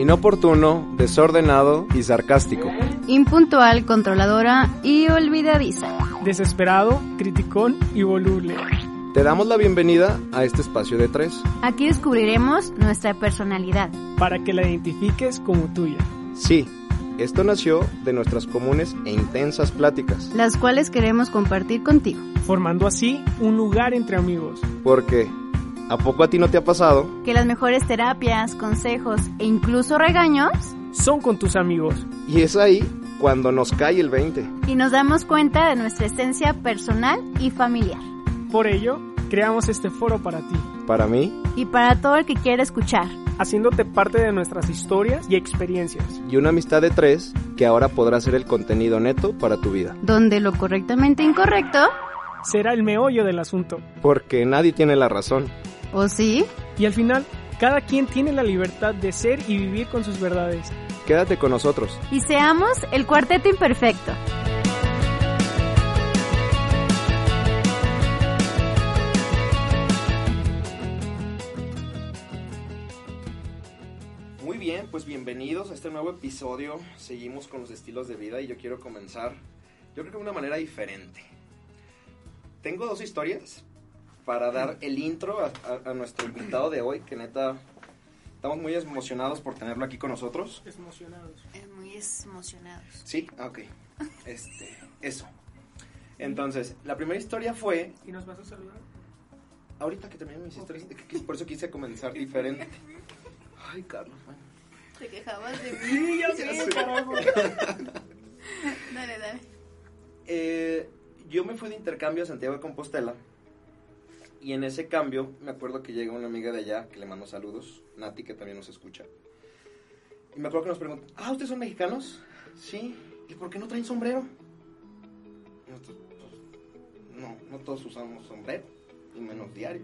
inoportuno, desordenado y sarcástico. Impuntual, controladora y olvidadiza. Desesperado, criticón y voluble. Te damos la bienvenida a este espacio de tres. Aquí descubriremos nuestra personalidad. Para que la identifiques como tuya. Sí, esto nació de nuestras comunes e intensas pláticas. Las cuales queremos compartir contigo. Formando así un lugar entre amigos. Porque, ¿a poco a ti no te ha pasado? Que las mejores terapias, consejos e incluso regaños son con tus amigos. Y es ahí cuando nos cae el 20. Y nos damos cuenta de nuestra esencia personal y familiar. Por ello, creamos este foro para ti. Para mí. Y para todo el que quiera escuchar. Haciéndote parte de nuestras historias y experiencias. Y una amistad de tres que ahora podrá ser el contenido neto para tu vida. Donde lo correctamente incorrecto será el meollo del asunto. Porque nadie tiene la razón. ¿O sí? Y al final, cada quien tiene la libertad de ser y vivir con sus verdades. Quédate con nosotros. Y seamos el cuarteto imperfecto. Muy bien, pues bienvenidos a este nuevo episodio. Seguimos con los estilos de vida y yo quiero comenzar, yo creo que de una manera diferente. Tengo dos historias para dar el intro a, a, a nuestro invitado de hoy, que neta estamos muy emocionados por tenerlo aquí con nosotros. Emocionados. Eh, muy emocionados. Sí, ah, ok. Este, eso. Entonces, la primera historia fue. ¿Y nos vas a saludar? Ahorita que termine mis historias, por eso quise comenzar diferente. Ay, Carlos, bueno. Te quejabas de mí. Sí, ya sé, carajo. dale, dale. Eh, yo me fui de intercambio a Santiago de Compostela. Y en ese cambio, me acuerdo que llega una amiga de allá, que le mando saludos, Nati, que también nos escucha. Y me acuerdo que nos preguntó, ah, ¿ustedes son mexicanos? Sí. ¿Y por qué no traen sombrero? Nosotros, pues, no, no todos usamos sombrero, y menos diario.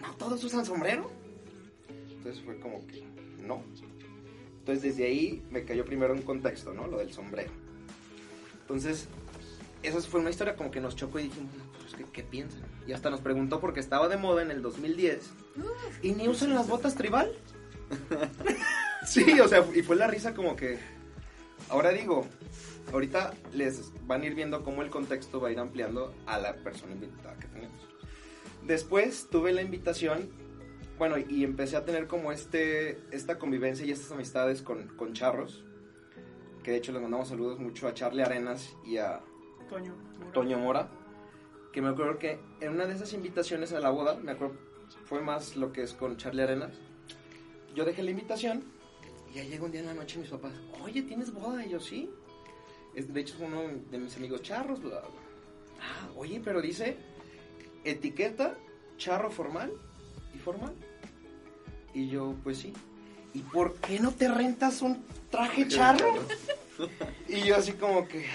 ¿No todos usan sombrero? Entonces fue como que, no. Entonces desde ahí me cayó primero un contexto, ¿no? Lo del sombrero. Entonces, esa fue una historia como que nos chocó y dijimos, ¿qué, ¿qué, piensan? Y hasta nos preguntó porque estaba de moda en el 2010. ¿Y ni usan las botas tribal? sí, o sea, y fue la risa como que... Ahora digo, ahorita les van a ir viendo cómo el contexto va a ir ampliando a la persona invitada que tenemos. Después tuve la invitación, bueno, y empecé a tener como este, esta convivencia y estas amistades con, con charros, que de hecho les mandamos saludos mucho a Charlie Arenas y a Toño. Mora. Toño Mora, que me acuerdo que en una de esas invitaciones a la boda, me acuerdo, fue más lo que es con Charlie Arenas, yo dejé la invitación y ya llega un día en la noche mis papás, oye, ¿tienes boda? Y yo, sí. De hecho, es uno de mis amigos charros, bla, bla. Ah, oye, pero dice etiqueta, charro formal y formal. Y yo, pues sí. ¿Y por qué no te rentas un traje charro? y yo así como que...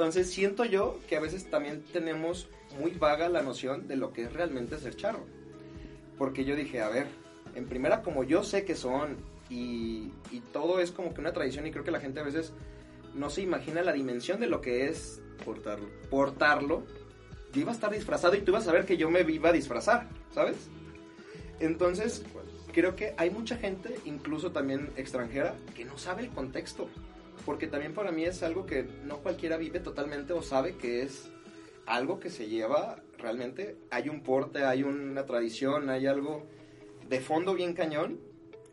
Entonces siento yo que a veces también tenemos muy vaga la noción de lo que es realmente ser charro. Porque yo dije, a ver, en primera como yo sé que son y, y todo es como que una tradición y creo que la gente a veces no se imagina la dimensión de lo que es Portarlo. portarlo. Yo iba a estar disfrazado y tú ibas a ver que yo me iba a disfrazar, ¿sabes? Entonces, creo que hay mucha gente, incluso también extranjera, que no sabe el contexto. Porque también para mí es algo que no cualquiera vive totalmente o sabe que es algo que se lleva realmente. Hay un porte, hay una tradición, hay algo de fondo bien cañón.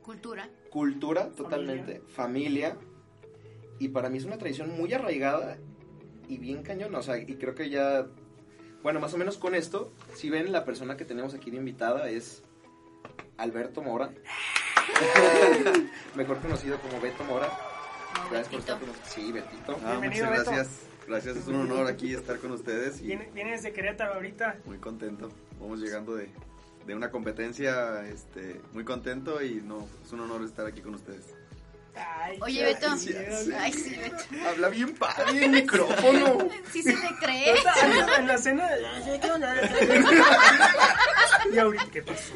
Cultura. Cultura, totalmente. Familia. Y para mí es una tradición muy arraigada y bien cañona. O sea, y creo que ya. Bueno, más o menos con esto, si ven, la persona que tenemos aquí de invitada es Alberto Mora. Mejor conocido como Beto Mora. Gracias por estar con nosotros. Sí, Betito. Ah, Bienvenido, muchas Beto. gracias. Gracias, es un honor aquí estar con ustedes y Viene, viene desde Querétaro ahorita. muy contento. Vamos llegando de, de una competencia, este, muy contento y no, es un honor estar aquí con ustedes. Ay, Oye, Beto. Ay, sí, Beto. Habla bien padre el micrófono. Sí se te cree. En la- En la cena. Y ahorita, ¿qué pasó?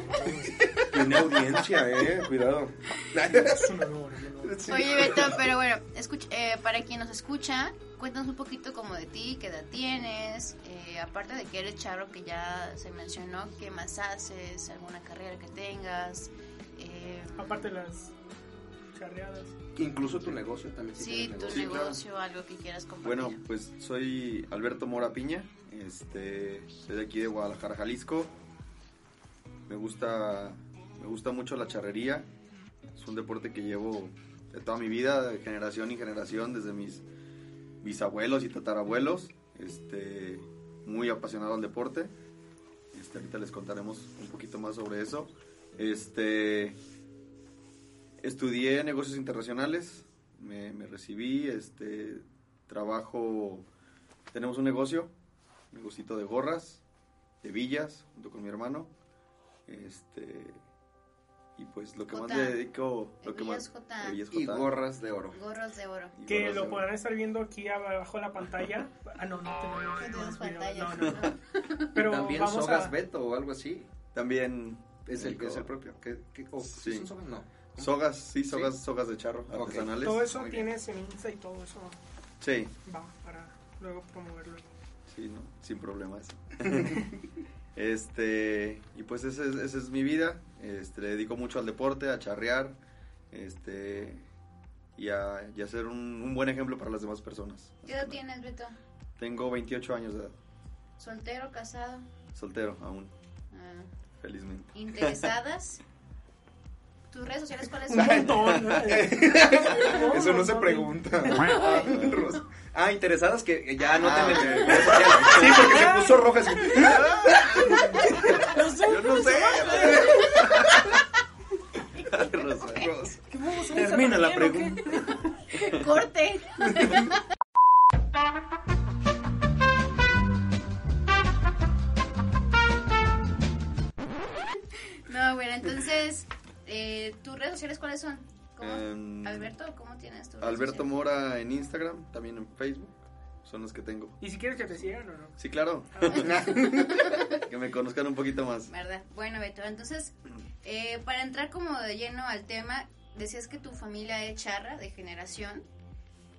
Tiene audiencia, eh. Cuidado. Es un honor, un honor. Oye, Beto, pero bueno, escucha, eh, para quien nos escucha, cuéntanos un poquito como de ti, qué edad tienes, eh, aparte de que eres charro, que ya se mencionó, qué más haces, alguna carrera que tengas, eh, Aparte de las charreadas. Incluso tu negocio también. si sí, tu negocio. negocio, algo que quieras compartir. Bueno, pues soy Alberto Mora Piña, este, soy de aquí de Guadalajara, Jalisco. Me gusta, me gusta mucho la charrería. Es un deporte que llevo de toda mi vida, de generación en generación, desde mis bisabuelos y tatarabuelos. Este, muy apasionado al deporte. Este, ahorita les contaremos un poquito más sobre eso. Este, estudié negocios internacionales, me, recibí, este, trabajo, tenemos un negocio, un negocito de gorras, de villas, junto con mi hermano, este, y pues lo que más le dedico, lo que más, Jota. Y gorras de oro. Gorros de oro. Y Que lo podrán estar viendo aquí abajo de la pantalla. Ah, no, no tenemos, No tenemos pantallas. no, no. Pero También vamos sogas a... Beto o algo así. También Es el, es el propio. ¿Qué, qué, o- Sí. ¿Son sogas? No. sogas, sí, sogas, Sí. sogas de charro Ok. artesanales. Todo eso Muy bien. tienes en Insta y todo eso Sí, va para luego promoverlo. sí, no, sin problemas. este, y pues esa es, esa es mi vida. Este, le dedico mucho al deporte, a charrear, este, y a, y a ser un, un buen ejemplo para las demás personas. ¿Qué edad tienes, Beto? Tengo 28 años de edad, ¿Soltero, casado? soltero aún, Ah, felizmente. ¿Interesadas? ¿Tus redes sociales cuáles Un son? montón. ¿no? Eso no se pregunta. Ah, Ah, interesadas que ya no Ah, te ok. Sí, porque se puso roja así. Yo no sé. Termina la pregunta. ¡Corte! No, bueno, entonces, eh, ¿tus redes sociales cuáles son? ¿Cómo? Alberto, ¿cómo tienes tus Alberto? Mora en Instagram, también en Facebook, son los que tengo. ¿Y si quieres que te sigan o no? Sí, claro. que me conozcan un poquito más. ¿Verdad? Bueno, Beto, entonces, eh, para entrar como de lleno al tema, decías que tu familia es charra de generación,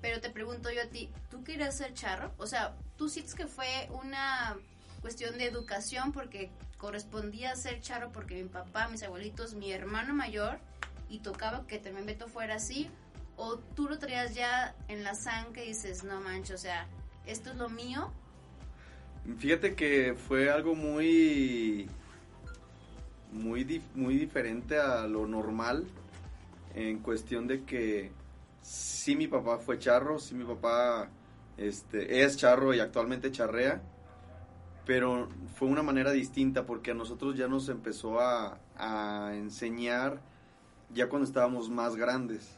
pero te pregunto yo a ti, ¿tú querías ser charro? O sea, ¿tú sientes que fue una cuestión de educación porque correspondía ser charro porque mi papá, mis abuelitos, mi hermano mayor, y tocaba que también Beto fuera así? ¿O tú lo traías ya en la sangre y dices, no manches, o sea, esto es lo mío? Fíjate que fue algo muy muy muy diferente a lo normal en cuestión de que sí mi papá fue charro, sí mi papá este es charro y actualmente charrea, pero fue una manera distinta porque a nosotros ya nos empezó a, a enseñar ya cuando estábamos más grandes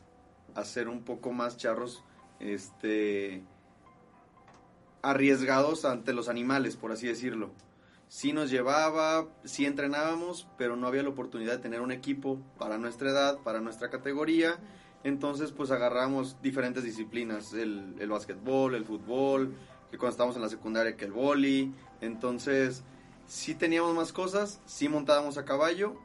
a ser un poco más charros este arriesgados ante los animales, por así decirlo. Sí nos llevaba, sí entrenábamos, pero no había la oportunidad de tener un equipo para nuestra edad, para nuestra categoría. Entonces, pues agarramos diferentes disciplinas, el, el básquetbol, el fútbol, que cuando estábamos en la secundaria que el boli. Entonces, sí teníamos más cosas, sí montábamos a caballo.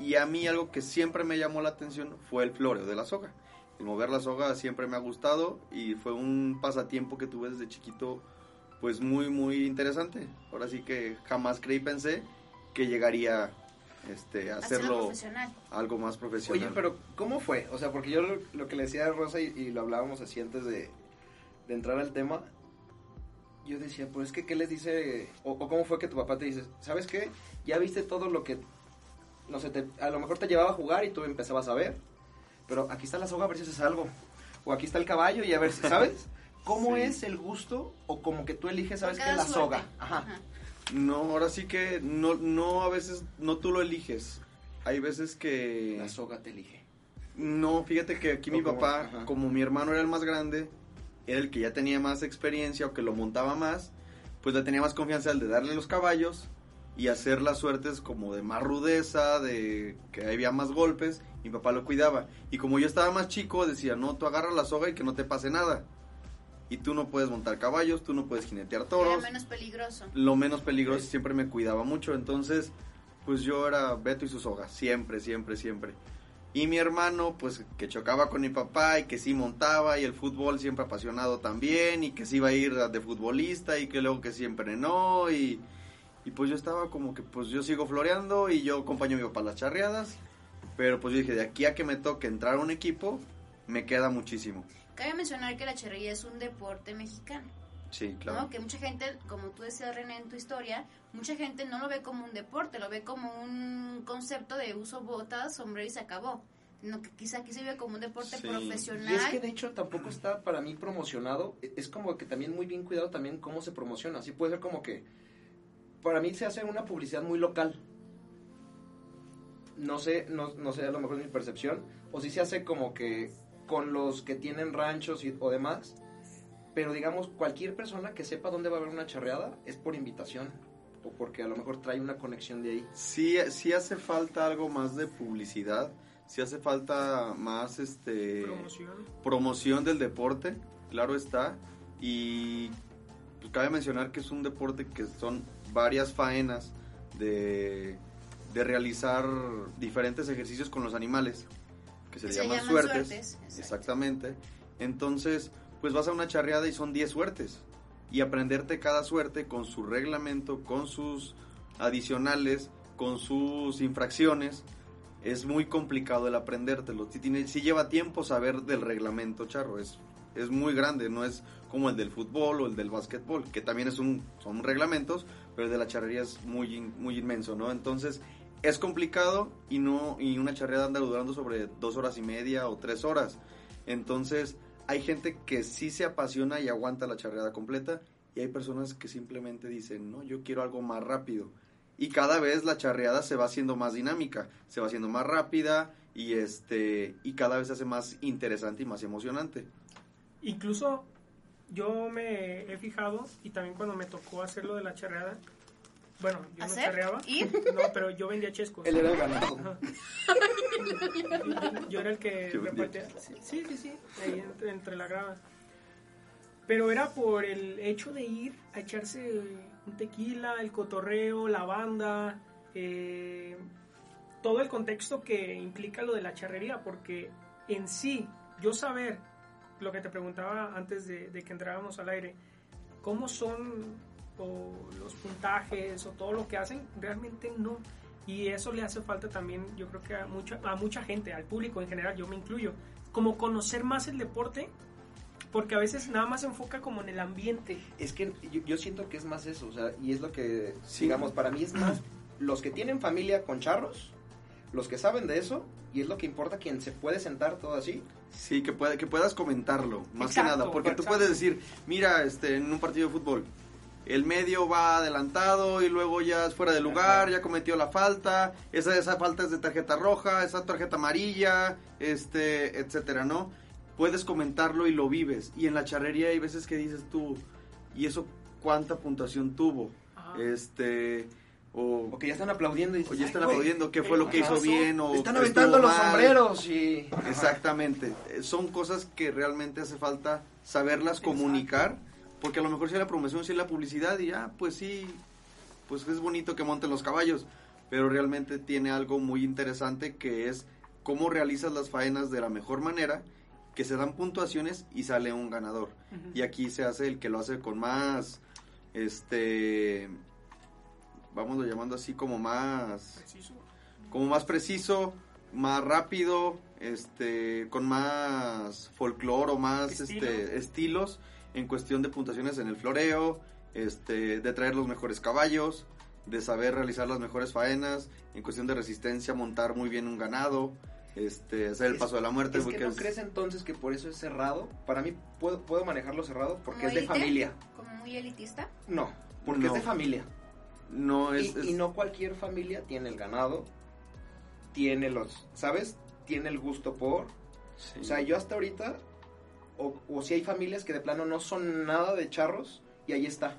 Y a mí algo que siempre me llamó la atención fue el floreo de la soga. El mover la soga siempre me ha gustado y fue un pasatiempo que tuve desde chiquito pues muy muy interesante. Ahora sí que jamás creí pensé que llegaría este a Hacerlo algo más profesional. Oye, pero ¿cómo fue? O sea, porque yo lo, lo que le decía a Rosa y, y lo hablábamos así antes de, de entrar al tema, yo decía, pues es que, ¿qué les dice? O, o cómo fue que tu papá te dice, ¿sabes qué? Ya viste todo lo que, no sé, te- a lo mejor te llevaba a jugar y tú empezabas a ver, pero aquí está la soga a ver si haces algo. O aquí está el caballo y a ver si, ¿sabes? ¿Cómo Sí. es el gusto o como que tú eliges, sabes qué? La suerte. soga. Ajá. Ajá. No, ahora sí que no no a veces no tú lo eliges. Hay veces que La soga te elige. No, fíjate que aquí O mi como- papá, ajá. como mi hermano era el más grande, era el que ya tenía más experiencia o que lo montaba más, pues le tenía más confianza al de darle los caballos y hacer las suertes como de más rudeza, de que había más golpes, mi papá lo cuidaba. Y como yo estaba más chico, decía, no, tú agarra la soga y que no te pase nada. Y tú no puedes montar caballos, tú no puedes jinetear toros menos peligroso. lo menos peligroso siempre me cuidaba mucho, entonces pues yo era Beto y su soga, siempre, siempre, siempre. Y mi hermano, pues que chocaba con mi papá y que sí montaba y el fútbol siempre apasionado también y que sí iba a ir de futbolista y que luego que siempre no y, y pues yo estaba como que pues yo sigo floreando y yo acompaño a mi papá a las charreadas Pero pues yo dije, de aquí a que me toque entrar a un equipo, me queda muchísimo. Cabe mencionar que la charrería es un deporte mexicano. Sí, claro. ¿no? Que mucha gente, como tú decías, René, en tu historia, mucha gente no lo ve como un deporte, lo ve como un concepto de uso botas, sombrero y se acabó. No, que quizá aquí se ve como un deporte Sí. profesional. Y es que de hecho tampoco está para mí promocionado. E- Es como que también muy bien cuidado también cómo se promociona. Así puede ser como que para mí se hace una publicidad muy local. No sé, no, no sé, a lo mejor es mi percepción. O si se hace como que con los que tienen ranchos y, o demás. Pero digamos, cualquier persona que sepa dónde va a haber una charreada es por invitación. O porque a lo mejor trae una conexión de ahí. Sí, sí hace falta algo más de publicidad, sí hace falta más este Promoción. promoción del deporte, claro está, y pues, cabe mencionar que es un deporte que son varias faenas de, de realizar diferentes ejercicios con los animales, que se, Que le se llaman, llaman suertes, exactamente. Entonces, pues vas a una charreada y son 10 suertes, y aprenderte cada suerte con su reglamento, con sus adicionales, con sus infracciones, es muy complicado el aprendértelo. Si, tiene, si lleva tiempo saber del reglamento, charro, es, es muy grande, no es como el del fútbol o el del básquetbol, que también es un, son reglamentos, pero el de la charrería es muy, muy inmenso, ¿no? Entonces, es complicado y, no, y una charreada anda durando sobre dos horas y media o tres horas. Entonces, hay gente que sí se apasiona y aguanta la charreada completa y hay personas que simplemente dicen, no, yo quiero algo más rápido. Y cada vez la charreada se va haciendo más dinámica, se va haciendo más rápida y este y cada vez se hace más interesante y más emocionante. Incluso yo me he fijado y también cuando me tocó hacer lo de la charreada, bueno, yo no ¿Hacer? charreaba, ¿Ir? no, pero yo vendía chescos. Él era el ganado. Yo- Yo era el que repartía. Sí, sí, sí, sí, ahí entre, entre la grava. Pero era por el hecho de ir a echarse un tequila, el cotorreo, la banda, eh, todo el contexto que implica lo de la charrería, porque en sí, yo saber lo que te preguntaba antes de, de que entrábamos al aire, cómo son o los puntajes o todo lo que hacen, realmente no. Y eso le hace falta también, yo creo que a mucha, a mucha gente, al público en general, yo me incluyo, como conocer más el deporte, porque a veces nada más se enfoca como en el ambiente. Es que yo, yo siento que es más eso, o sea, y es lo que, Sí. digamos, para mí es más los que tienen familia con charros, los que saben de eso, y es lo que importa quien se puede sentar todo así. Sí, que, pueda, que puedas comentarlo, más que Exacto, nada, porque tú exacto. puedes decir, mira, este, en un partido de fútbol, el medio va adelantado y luego ya es fuera de lugar, ya cometió la falta, esa, esa falta es de tarjeta roja, esa tarjeta amarilla, este, etcétera, ¿no? Puedes comentarlo y lo vives. Y en la charrería hay veces que dices tú, ¿y eso cuánta puntuación tuvo? Ajá. Este, o, O que ya están aplaudiendo y o ya están "Ay, güey, aplaudiendo, qué fue lo que hizo bien o están aventando los mal". sombreros y... Ajá. Exactamente. Son cosas que realmente hace falta saberlas comunicar, porque a lo mejor si la promoción, si la publicidad y ya, pues sí, pues es bonito que monten los caballos, pero realmente tiene algo muy interesante que es cómo realizas las faenas de la mejor manera, que se dan puntuaciones y sale un ganador. Y aquí se hace el que lo hace con más, este, vamos llamando así como más Preciso. como más preciso, más rápido, este, con más folclore o más Estilo. este, estilos en cuestión de puntuaciones en el floreo, este, de traer los mejores caballos, de saber realizar las mejores faenas, en cuestión de resistencia, montar muy bien un ganado, este, hacer el Es- paso de la muerte, Es que porque no es- crees entonces que por eso es cerrado. Para mí puedo, puedo manejarlo cerrado porque ¿Como es de familia. Como muy elitista. No, porque No. es de familia. no Y, es, es- y no cualquier familia tiene el ganado, tiene los, ¿sabes? Tiene el gusto por... sí. O sea, yo hasta ahorita, o, o si hay familias que de plano no son nada de charros, y ahí está.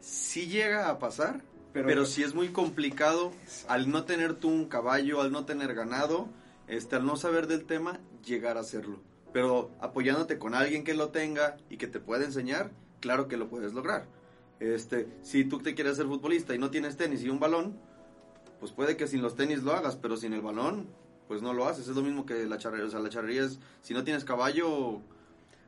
sí llega a pasar, Pero, pero, sí es muy complicado al no tener tú un caballo, al no tener ganado, este, al no saber del tema, llegar a hacerlo. Pero apoyándote con alguien que lo tenga y que te pueda enseñar, claro que lo puedes lograr. Este, si tú te quieres ser futbolista y no tienes tenis y un balón, pues puede que sin los tenis lo hagas, pero sin el balón, pues no lo haces. Es lo mismo que la charrería. O sea, la charrería es, si no tienes caballo,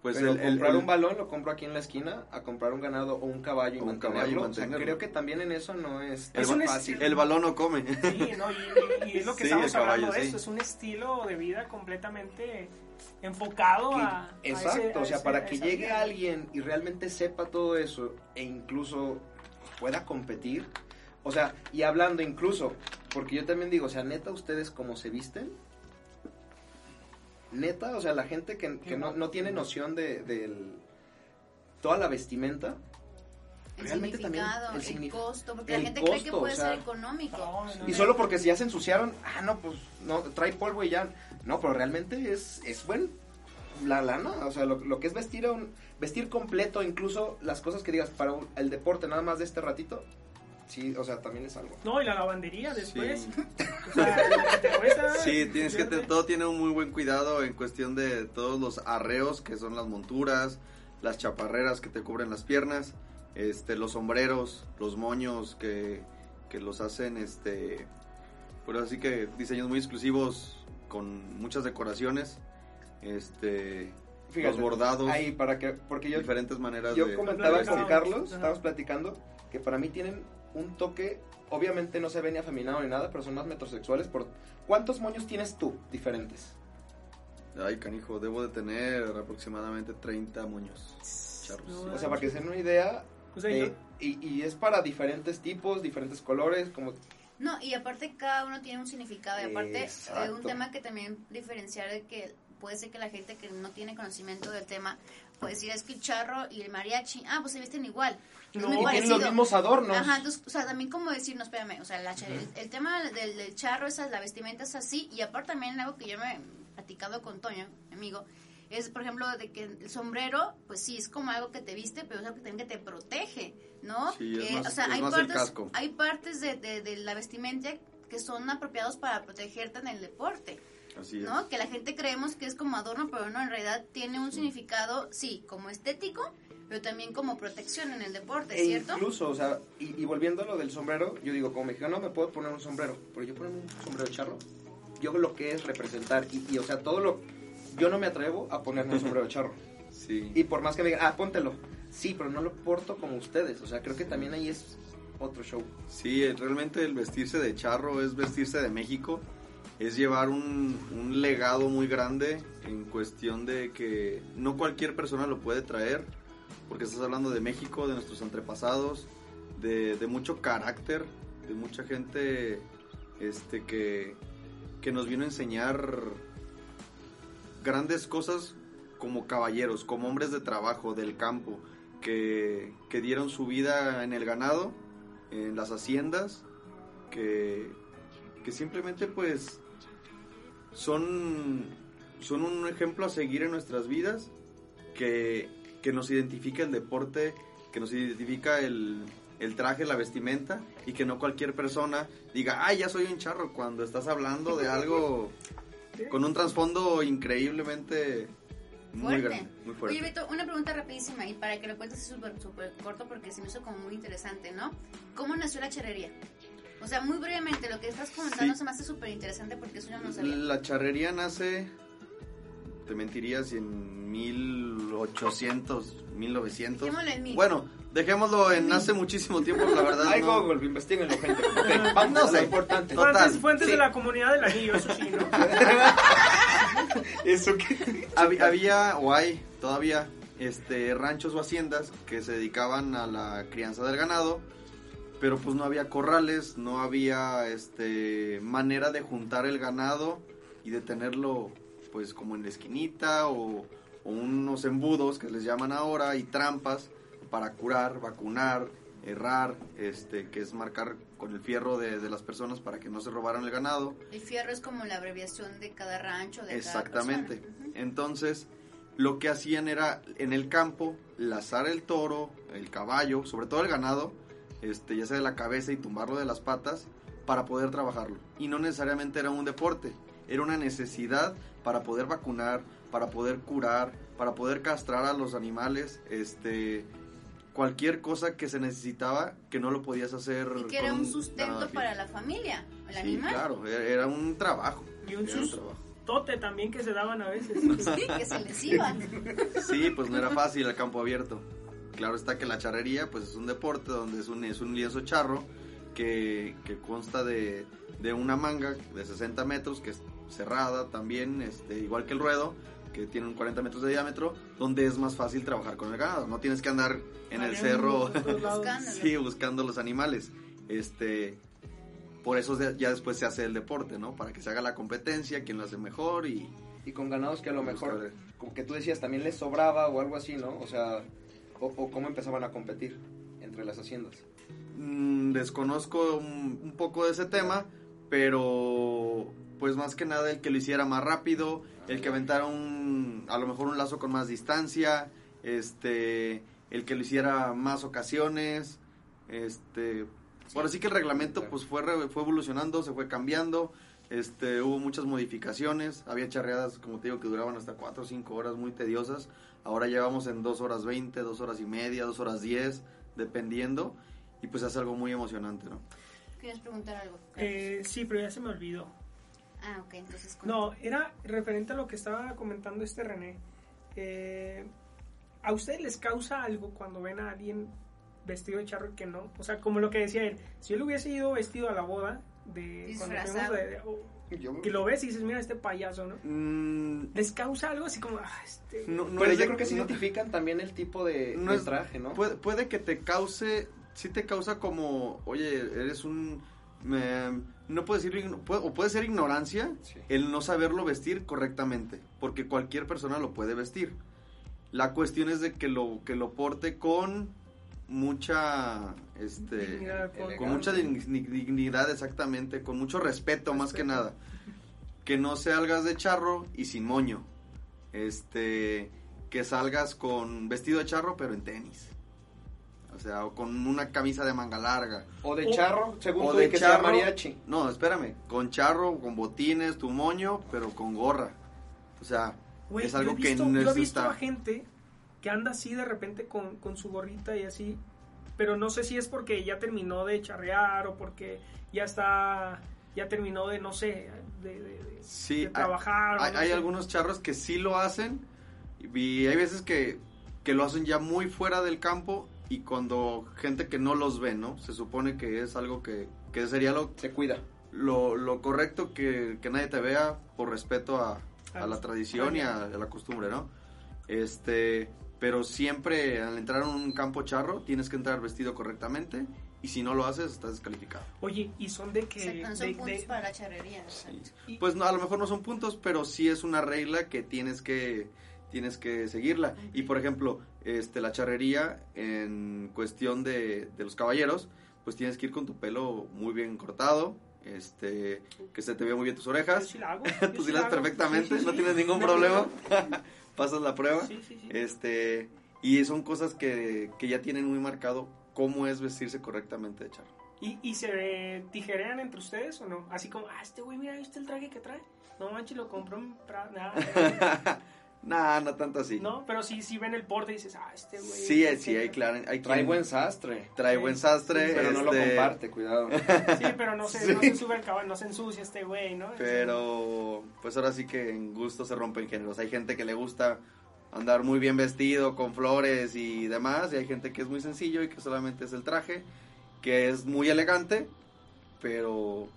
Pues Pero el, el- comprar el- un balón lo compro aquí en la esquina a comprar un ganado o un caballo y un mantenerlo. caballo y O sea, mantenerlo. creo que también en eso no es, Es tan un fácil. el balón no come. Sí, no, y, y- y es lo que Sí, estamos el caballo, hablando de sí. esto, es un estilo de vida completamente enfocado Que- a... a exacto, ese- a o sea, ese- para que llegue vida. alguien y realmente sepa todo eso e incluso pueda competir, o sea, y hablando incluso, porque yo también digo, o sea, neta, ustedes cómo se visten, neta, o sea, la gente que, que no, no tiene noción de del toda la vestimenta, El Realmente también el costo, porque el la gente cree que puede o sea, ser económico. No, no, y no. solo porque si ya se ensuciaron, ah, no, pues, no, trae polvo y ya, no, pero realmente es, es buen, la lana, o sea, lo, lo que es vestir a un, vestir completo, incluso las cosas que digas para un- el deporte nada más de este ratito, sí, o sea, también es algo. No, y la lavandería después. Sí. O sea, lo que te cuesta. Sí, tienes que te- todo tiene un muy buen cuidado en cuestión de todos los arreos que son las monturas, las chaparreras que te cubren las piernas, este, los sombreros, los moños que, que los hacen, este, pues así que diseños muy exclusivos con muchas decoraciones, este, Fíjate, los bordados, Ahí, para que, porque yo, diferentes maneras yo de comentaba de con. Carlos, estábamos platicando, que para mí tienen un toque, obviamente no se ve ni afeminado ni nada, pero son más metrosexuales. Por, ¿Cuántos moños tienes tú diferentes? Ay, canijo, debo de tener aproximadamente 30 moños. Charros. No, O sea, para que se den una idea, sea, eh, y, y es para diferentes tipos, diferentes colores, como No, y aparte cada uno tiene un significado. Y aparte, eh, Exacto. un tema que también diferenciar de que puede ser que la gente que no tiene conocimiento del tema, pues decir es que el charro y el mariachi, ah, pues se visten igual. No, y tienen los mismos adornos. Ajá, entonces, o sea, también como decir, no, espérame, o sea, la el, el tema del, del charro, esa, la vestimenta es así, y aparte también algo que yo me he platicado con Toño, mi amigo, es, por ejemplo, de que el sombrero, pues sí, es como algo que te viste, pero es algo que también que te protege, ¿no? Sí, es Eh, más- o sea, es hay más el partes, casco. hay partes de, de- de la vestimenta que son apropiados para protegerte en el deporte, Así es. ¿no? Que la gente creemos que es como adorno, pero no, en realidad tiene un significado, sí, como estético, pero también como protección en el deporte, E ¿cierto? incluso, o sea, y, y volviendo a lo del sombrero, yo digo, como mexicano me puedo poner un sombrero, pero yo ponerme un sombrero charro, yo lo que es representar, y, y, o sea, todo lo, yo no me atrevo a ponerme un sombrero charro. Sí. Y por más que me digan, ah, póntelo, sí, pero no lo porto como ustedes, o sea, creo que también ahí es otro show. Sí, eh, realmente el vestirse de charro es vestirse de México, es llevar un, un legado muy grande en cuestión de que no cualquier persona lo puede traer, porque estás hablando de México, de nuestros antepasados, de, de mucho carácter, de mucha gente este, que, que nos vino a enseñar grandes cosas como caballeros, como hombres de trabajo del campo, que, que dieron su vida en el ganado, en las haciendas, que, que simplemente pues son, son un ejemplo a seguir en nuestras vidas, que, que nos identifica el deporte, que nos identifica el, el traje, la vestimenta, y que no cualquier persona diga, ay, ya soy un charro, cuando estás hablando de algo con un trasfondo increíblemente muy Fuerte. grande, muy fuerte. Oye, Beto, una pregunta rapidísima y para que lo cuentes súper súper corto porque se me hizo como muy interesante, ¿no? ¿Cómo nació la charrería? O sea, muy brevemente, lo que estás comentando Sí. se me hace súper interesante porque eso yo no sabía. La charrería nace, te mentiría si en 1800, 1900. Dejémoslo en mil. Bueno, dejémoslo en hace muchísimo tiempo, la verdad. Ay, no. Google, investiguenlo, gente. Vamos No sé. importante. No. Fue antes, Total, fue antes sí. de la comunidad del anillo, eso sí, ¿no? Eso que... Hab- había o hay todavía este ranchos o haciendas que se dedicaban a la crianza del ganado, pero pues no había corrales, no había este manera de juntar el ganado y de tenerlo pues como en la esquinita o, o unos embudos que les llaman ahora y trampas para curar, vacunar, errar, este que es marcar con el fierro de, de las personas para que no se robaran el ganado. El fierro es como la abreviación de cada rancho, de Exactamente. cada persona. Ujú. Entonces, lo que hacían era en el campo lazar el toro, el caballo, sobre todo el ganado, este, ya sea de la cabeza y tumbarlo de las patas para poder trabajarlo. Y no necesariamente era un deporte, era una necesidad para poder vacunar, para poder curar, para poder castrar a los animales, este cualquier cosa que se necesitaba que no lo podías hacer Y que era un sustento para la familia, el Sí, animal. claro, era era un trabajo. Y un era un trabajo. también que se daban a veces. Sí, que se les iban. Sí, pues no era fácil el campo abierto. Claro está que la charrería pues es un deporte donde es un, es un lienzo charro que, que consta de, de una manga de 60 metros que es cerrada también, este, igual que el ruedo, que tiene un 40 metros de diámetro, donde es más fácil trabajar con el ganado. No tienes que andar en el cerro sí, buscando los animales. Este, por eso ya después se hace el deporte, ¿no? Para que se haga la competencia, quién lo hace mejor y Y con ganados que a lo mejor, como que tú decías, también les sobraba o algo así, ¿no? O sea, o, o cómo empezaban a competir entre las haciendas. Mm, desconozco un, un poco de ese tema, pero pues más que nada el que lo hiciera más rápido, el que aventara un, a lo mejor un lazo con más distancia, este, el que lo hiciera más ocasiones, este, por así que el reglamento pues fue, fue evolucionando, se fue cambiando, este, hubo muchas modificaciones, había charreadas como te digo que duraban hasta 4 o 5 horas muy tediosas, ahora llevamos en 2 horas 20, 2 horas y media, 2 horas 10, dependiendo, y pues hace algo muy emocionante, ¿no? ¿Quieres preguntar algo? Eh, sí, pero ya se me olvidó. Ah, ok, entonces... con- No, era referente a lo que estaba comentando este René. Eh, ¿A ustedes les causa algo cuando ven a alguien vestido de charro y que no? O sea, como lo que decía él, si él hubiese ido vestido a la boda de cuando fuimos de- de- Yo, que lo ves y dices, mira este payaso, ¿no? Mm, ¿Les causa algo así como, ah, este... no, no pero es yo de- creo que no- identifican también el tipo de, no de es- traje, ¿no? Puede, puede que te cause, sí te causa como, oye, eres un, me- no puedo decir, puede- o puede ser ignorancia Sí. el no saberlo vestir correctamente, porque cualquier persona lo puede vestir. La cuestión es de que lo, que lo porte con mucha, este, con- mucha dig- dig- dignidad exactamente, con mucho respeto, más que nada. Que no salgas de charro y sin moño. Este, que salgas con vestido de charro pero en tenis. O sea, o con una camisa de manga larga. O de charro, según O tú, de que sea charro. mariachi. No, espérame, con charro, con botines, tu moño, pero con gorra. O sea, es algo yo he que visto, no yo he visto a gente que anda así de repente con, con su gorrita y así, pero no sé si es porque ya terminó de charrear o porque ya está, ya terminó de, no sé, de, de- de- Sí, de hay- trabajar. o Hay, no hay algunos charros que sí lo hacen y hay veces que, que lo hacen ya muy fuera del campo y cuando gente que no los ve, ¿no? Se supone que es algo que, que sería lo, Se cuida. lo, lo correcto que, que nadie te vea por respeto a, a A la tradición y a, a la costumbre, ¿no? Este, pero siempre al entrar en un campo charro tienes que entrar vestido correctamente y si no lo haces estás descalificado. Oye, y son de que... Exacto, no son de- puntos de- para la charrería. y- Pues no, a lo mejor no son puntos, pero sí es una regla que tienes que tienes que seguirla. Y por ejemplo, este la charrería en cuestión de, de los caballeros, pues tienes que ir con tu pelo muy bien cortado, este que se te vea muy bien tus yo orejas. sí la hago, yo Tú sí sí la hago. perfectamente, Sí, sí, no sí. tienes ningún problema. Pasas la prueba. Sí, sí, sí. Este, y son cosas que, que ya tienen muy marcado cómo es vestirse correctamente de charro. ¿Y, ¿Y se tijerean entre ustedes o no? Así como, ah, este güey, mira, ¿viste el traje que trae? No manches, lo compró Prada. Nada, nah, no tanto así. no, pero sí, sí ven el porte y dices, ah, este güey. Sí, este sí, hay claro, hay Trae quien- buen sastre. trae Sí, buen sastre, sí, Pero no lo este, comparte, cuidado. Sí, pero no se, Sí. no se sube el caballo, no se ensucia este güey, ¿no? Pero pues ahora sí que en gusto se rompen géneros. Hay gente que le gusta andar muy bien vestido, con flores y demás, y hay gente que es muy sencillo y que solamente es el traje, que es muy elegante, pero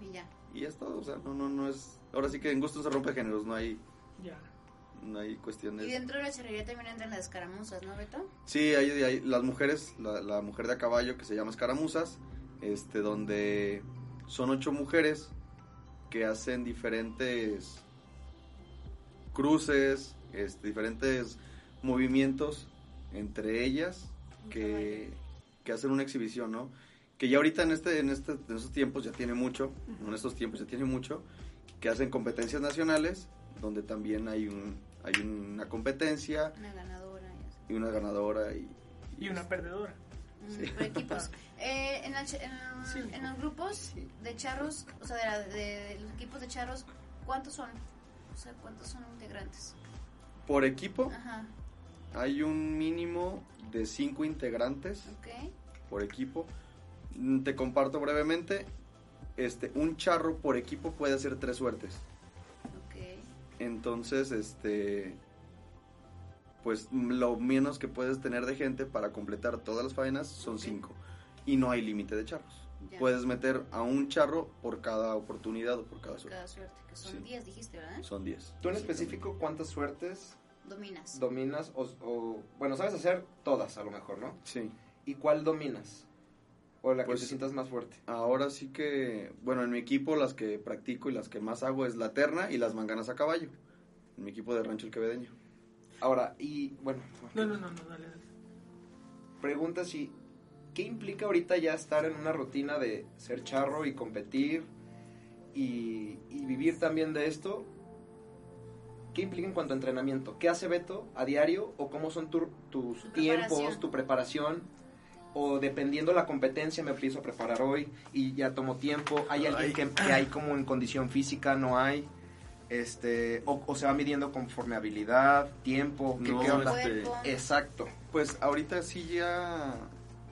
Y ya. y es todo, o sea, no no no es ahora sí que en gusto se rompe géneros, no hay Ya. no hay Y cuestiones. dentro de la charrería también entran las escaramuzas, ¿no, Beto? Sí, hay, hay las mujeres, la, la mujer de a caballo que se llama escaramuzas, este, donde son ocho mujeres que hacen diferentes cruces, este, diferentes movimientos entre ellas que, que hacen una exhibición, ¿no? Que ya ahorita en este, en este, en estos tiempos ya tiene mucho, en estos tiempos ya tiene mucho, que hacen competencias nacionales, donde también hay un, hay una competencia Una ganadora. y una ganadora y, Y una perdedora. Mm, Sí. Por equipos. Eh, en, la ch- en- Sí. en los grupos de charros, o sea, de, la- de- de los equipos de charros, ¿cuántos son? O sea, ¿cuántos son integrantes? por equipo Ajá, hay un mínimo de cinco integrantes por equipo Mm, te comparto brevemente este un charro por equipo puede hacer tres suertes Entonces, este, pues lo menos que puedes tener de gente para completar todas las faenas son cinco. Y no hay límite de charros. Ya. Puedes meter a un charro por cada oportunidad o por cada Por suerte. cada suerte, que son Sí. 10, dijiste, ¿verdad? Son 10. ¿Tú en específico cuántas suertes Dominas. dominas? O, o- bueno, sabes hacer todas a lo mejor, ¿no? Sí. ¿Y cuál dominas? O la que Pues- te sientas más fuerte. Ahora sí que, bueno, en mi equipo las que practico y las que más hago es la terna y las manganas a caballo. En mi equipo de Rancho El Quevedeño. Ahora, y bueno, No, no, no, no, dale, dale. pregunta si, ¿qué implica ahorita ya estar en una rutina de ser charro y competir y, y vivir también de esto? ¿Qué implica en cuanto a entrenamiento? ¿Qué hace Beto a diario o cómo son tu- tus Tu tiempos, tu preparación? O dependiendo la competencia me empiezo a preparar hoy y ya tomo tiempo. ¿Hay alguien que, que hay como en condición física? ¿No hay? Este, o, o se va midiendo conforme habilidad, tiempo, ¿qué, No, qué onda? este. Exacto. Pues ahorita sí ya...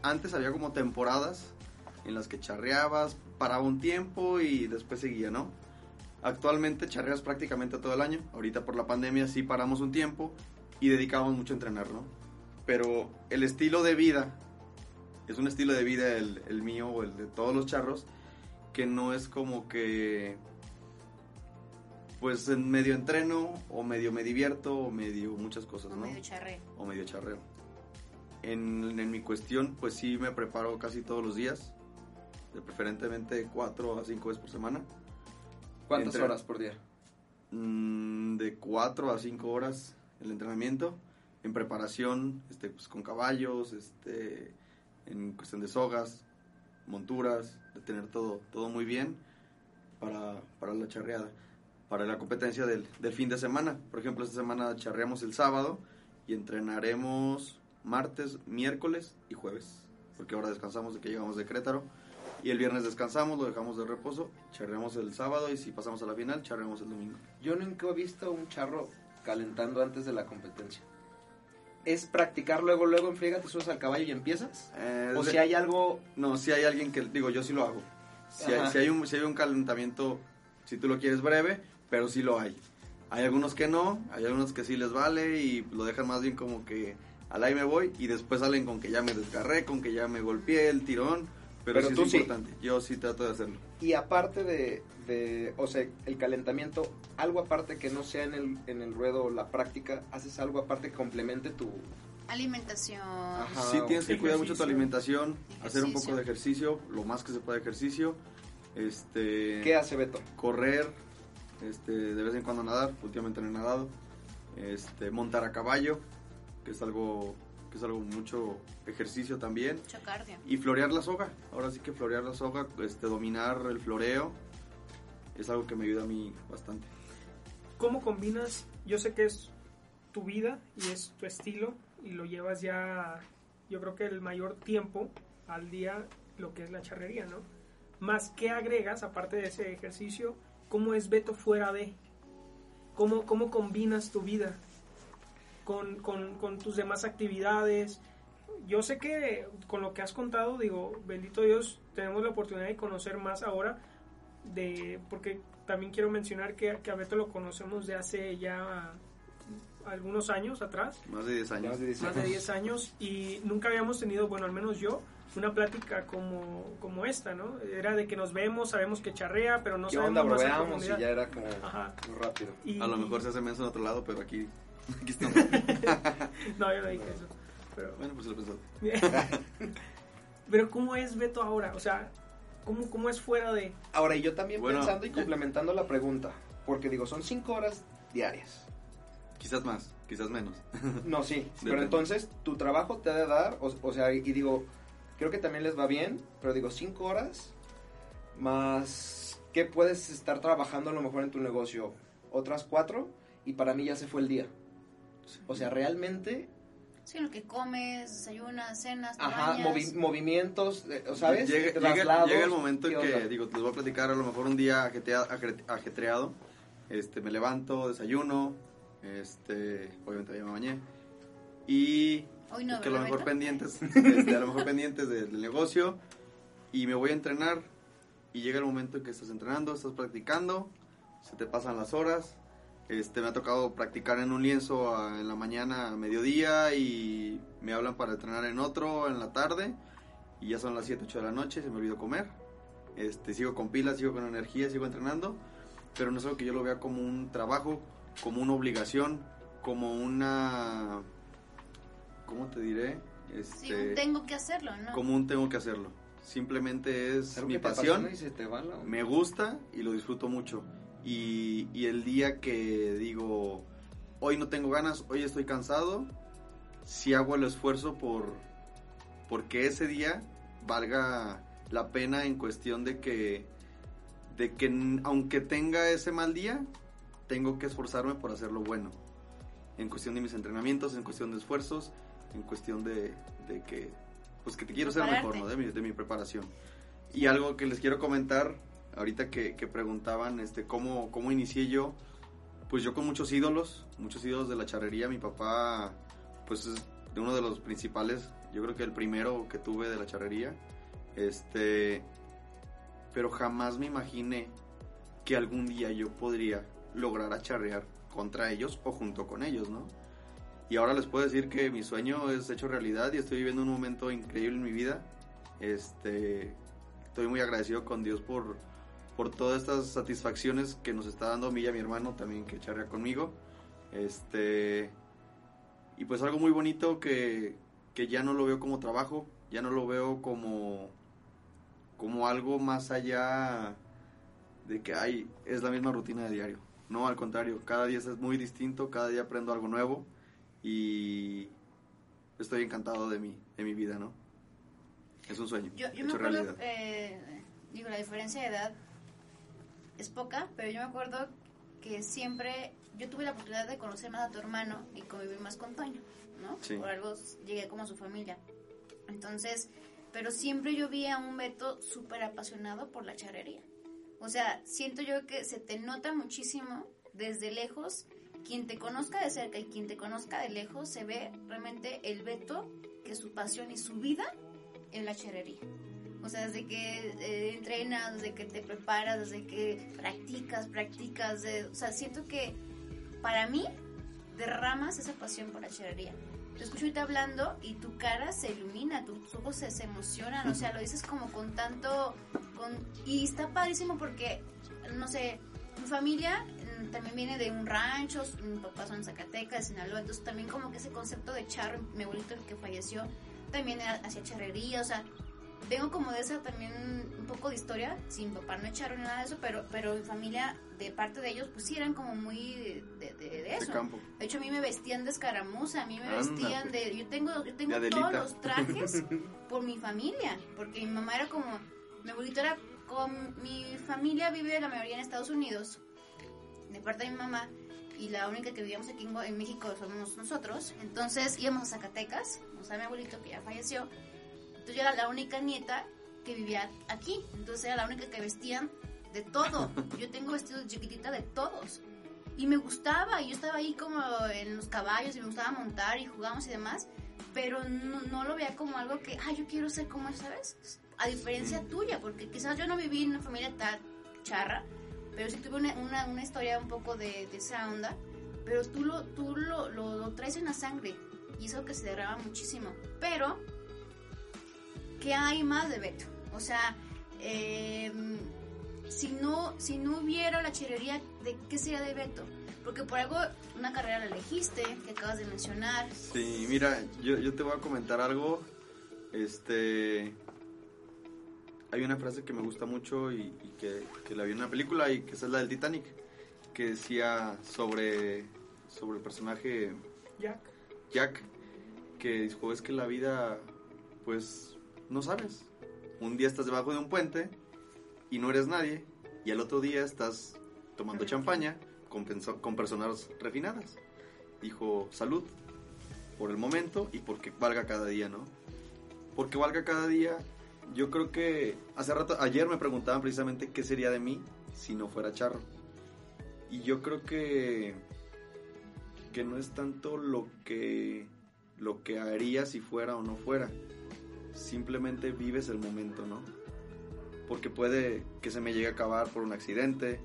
Antes había como temporadas en las que charreabas, paraba un tiempo y después seguía, ¿no? Actualmente charreas prácticamente todo el año. Ahorita por la pandemia sí paramos un tiempo y dedicamos mucho a entrenar, ¿no? Pero el estilo de vida, es un estilo de vida el, el mío o el de todos los charros, que no es como que pues en medio entreno o medio me divierto o medio muchas cosas, O ¿no? medio charreo. o medio charreo. En, en mi cuestión, pues sí me preparo casi todos los días, de preferentemente 4 a 5 veces por semana. ¿Cuántas Entre- horas por día? Mm, de 4 a 5 horas el entrenamiento, en preparación, este, pues, con caballos, este, en cuestión de sogas, monturas, de tener todo, todo muy bien para, para la charreada, para la competencia del, del fin de semana. Por ejemplo, esta semana charreamos el sábado y entrenaremos martes, miércoles y jueves, porque ahora descansamos de que llegamos de Crétaro. Y el viernes descansamos, lo dejamos de reposo, charreamos el sábado y si pasamos a la final, charreamos el domingo. Yo nunca he visto un charro calentando antes de la competencia. ¿Es practicar luego, luego en friega, te subes al caballo y empiezas? Eh, ¿O si hay algo... No, si hay alguien que, digo, yo sí lo hago. Si hay, si hay un, si hay un calentamiento, si tú lo quieres breve, pero sí lo hay. Hay algunos que no, hay algunos que sí les vale y lo dejan más bien como que al ahí me voy y después salen con que ya me desgarré, con que ya me golpeé el tirón, pero, Pero sí tú es sí. importante. Yo sí trato de hacerlo. Y aparte de, de, o sea, el calentamiento, algo aparte que no sea en el, en el ruedo o la práctica, haces algo aparte que complemente tu... Alimentación. Ajá. sí tienes que cuidar mucho tu Ejercicio. alimentación, hacer un Ejercicio. poco de ejercicio, lo más que se pueda de ejercicio. Este, ¿Qué hace Beto? correr, este, de vez en cuando nadar, últimamente no he nadado, este, montar a caballo, que es algo, que es algo mucho ejercicio también, Mucho cardio. y florear la soga, ahora sí que florear la soga, este, dominar el floreo, es algo que me ayuda a mí bastante. ¿Cómo combinas? Yo sé que es tu vida y es tu estilo y lo llevas ya, yo creo que el mayor tiempo al día lo que es la charrería, ¿no? Más, ¿qué agregas aparte de ese ejercicio? ¿Cómo es Beto fuera de? ¿Cómo, cómo combinas tu vida con, con, con tus demás actividades? Yo sé que con lo que has contado, digo, bendito Dios, tenemos la oportunidad de conocer más ahora, de porque también quiero mencionar que, que a Beto lo conocemos de hace ya algunos años atrás, Más de 10 años. Más de 10 más de 10 años, y nunca habíamos tenido, bueno, al menos yo, una plática como, como esta, ¿no? Era de que nos vemos, sabemos que charrea, pero no ¿Qué sabemos onda? más y ya era como Ajá. rápido. Y- A lo mejor se hace menso en otro lado, pero aquí, aquí estamos. No, yo no dije eso. Pero, bueno, pues se lo pensó. pero ¿cómo es Beto ahora? O sea, ¿cómo, cómo es fuera de...? Ahora, y yo también Bueno, pensando y complementando la pregunta, porque digo, son 5 horas diarias. Quizás más, quizás menos. No, sí, pero Depende. entonces tu trabajo te ha de dar, o, o sea, y digo, creo que también les va bien, pero digo, cinco horas más que puedes estar trabajando a lo mejor en tu negocio otras cuatro y para mí ya se fue el día. O sea, realmente, Sí, lo que comes, desayunas, cenas, te ajá, movi- movimientos, eh, ¿sabes? Llega, llega- el momento en ¿qué que, onda? digo, les voy a platicar a lo mejor un día ajetreado. Este, me levanto, desayuno, este, obviamente ya me bañé. Y Hoy no, que a lo ¿verdad, mejor pendientes, este, a lo mejor pendientes del, del negocio. Y me voy a entrenar. Y llega el momento en que estás entrenando, estás practicando, se te pasan las horas. Este, me ha tocado practicar en un lienzo a- en la mañana a mediodía y me hablan para entrenar en otro en la tarde y ya son las 7, 8 de la noche, se me olvidó comer. Este, sigo con pilas, sigo con energía, sigo entrenando, pero no es algo que yo lo vea como un trabajo, como una obligación, como una... ¿Cómo te diré? Sí, Este, un tengo que hacerlo, ¿no? como un tengo que hacerlo. Simplemente es mi pasión y se te va la- me gusta y lo disfruto mucho. Y, y el día que digo, hoy no tengo ganas, hoy estoy cansado, si hago el esfuerzo por porque ese día valga la pena en cuestión de que de que aunque tenga ese mal día, tengo que esforzarme por hacerlo bueno. En cuestión de mis entrenamientos, en cuestión de esfuerzos, en cuestión de, de que pues que te quiero ser mejor. ¿no? De mi, de mi preparación. Y algo que les quiero comentar, ahorita que, que preguntaban este, cómo, cómo inicié yo, pues yo con muchos ídolos, muchos ídolos de la charrería, mi papá pues es uno de los principales, yo creo que el primero que tuve de la charrería, este, pero jamás me imaginé que algún día yo podría lograr acharrear contra ellos o junto con ellos, ¿no? Y ahora les puedo decir que mi sueño es hecho realidad y estoy viviendo un momento increíble en mi vida. Este, estoy muy agradecido con Dios por, por todas estas satisfacciones que nos está dando a mí y a mi hermano también que charrea conmigo. Este, y pues algo muy bonito que, que ya no lo veo como trabajo, ya no lo veo como, como algo más allá de que hay, es la misma rutina de diario. No, al contrario, cada día es muy distinto, cada día aprendo algo nuevo y estoy encantado de mi, de mi vida, ¿no? Es un sueño, Yo, yo me acuerdo, eh, digo, la diferencia de edad es poca, pero yo me acuerdo que siempre yo tuve la oportunidad de conocer más a tu hermano y convivir más con Toño, ¿no? Sí. Por algo llegué como a su familia. Entonces, pero siempre yo vi a un Beto súper apasionado por la charrería. O sea, siento yo que se te nota muchísimo desde lejos. Quien te conozca de cerca y quien te conozca de lejos se ve realmente el Beto, que su pasión y su vida en la charrería. O sea, desde que eh, entrenas, desde que te preparas, desde que practicas, practicas. de- o sea, siento que para mí derramas esa pasión por la charrería. Te escucho ahorita hablando y tu cara se ilumina, tus ojos se, se emocionan, o sea, lo dices como con tanto... Con, y está padrísimo porque, no sé, mi familia mm, también viene de un rancho, mis papás son de Zacatecas, de Sinaloa, entonces también como que ese concepto de charro, mi abuelito el que falleció, también hacía charrería, o sea, vengo como de esa también un poco de historia, sin papá no echaron nada de eso, pero, pero mi familia, de parte de ellos, pues sí eran como muy de, de- eso. campo. De hecho, a mí me vestían de escaramuza, a mí me vestían de... Yo tengo, yo tengo todos los trajes por mi familia, porque mi mamá era como... Mi abuelito era con... Mi familia vive la mayoría en Estados Unidos, de parte de mi mamá, y la única que vivíamos aquí en, en México somos nosotros. Entonces íbamos a Zacatecas, o sea, mi abuelito que ya falleció. Entonces yo era la única nieta que vivía aquí, entonces era la única que vestían de todo. Yo tengo vestidos chiquitita de todos. Y me gustaba, y yo estaba ahí como en los caballos y me gustaba montar y jugábamos y demás, pero no, no lo veía como algo que, ah, yo quiero ser como él, ¿sabes? A diferencia tuya, porque quizás yo no viví en una familia tan charra, pero sí tuve una, una, una historia un poco de, de esa onda, pero tú, lo, tú lo, lo, lo traes en la sangre y eso que se derrama muchísimo. Pero, ¿qué hay más de Beto? O sea, eh, si, no, si no hubiera la chirrería, ¿de qué sería de Beto? Porque por algo una carrera la elegiste, que acabas de mencionar. Sí, mira, yo, yo te voy a comentar algo. Este. Hay una frase que me gusta mucho y, y que, que la vi en una película y que esa es la del Titanic. Que decía sobre, sobre el personaje Jack. Jack. Que dijo: Es que la vida, pues, no sabes. Un día estás debajo de un puente y no eres nadie. Y al otro día estás tomando champaña con, con personas refinadas. Dijo: Salud por el momento y porque valga cada día, ¿no? Porque valga cada día. Yo creo que hace rato, ayer me preguntaban precisamente qué sería de mí si no fuera charro. Y yo creo que que no es tanto lo que lo que haría si fuera o no fuera. Simplemente vives el momento, ¿no? Porque puede que se me llegue a acabar por un accidente,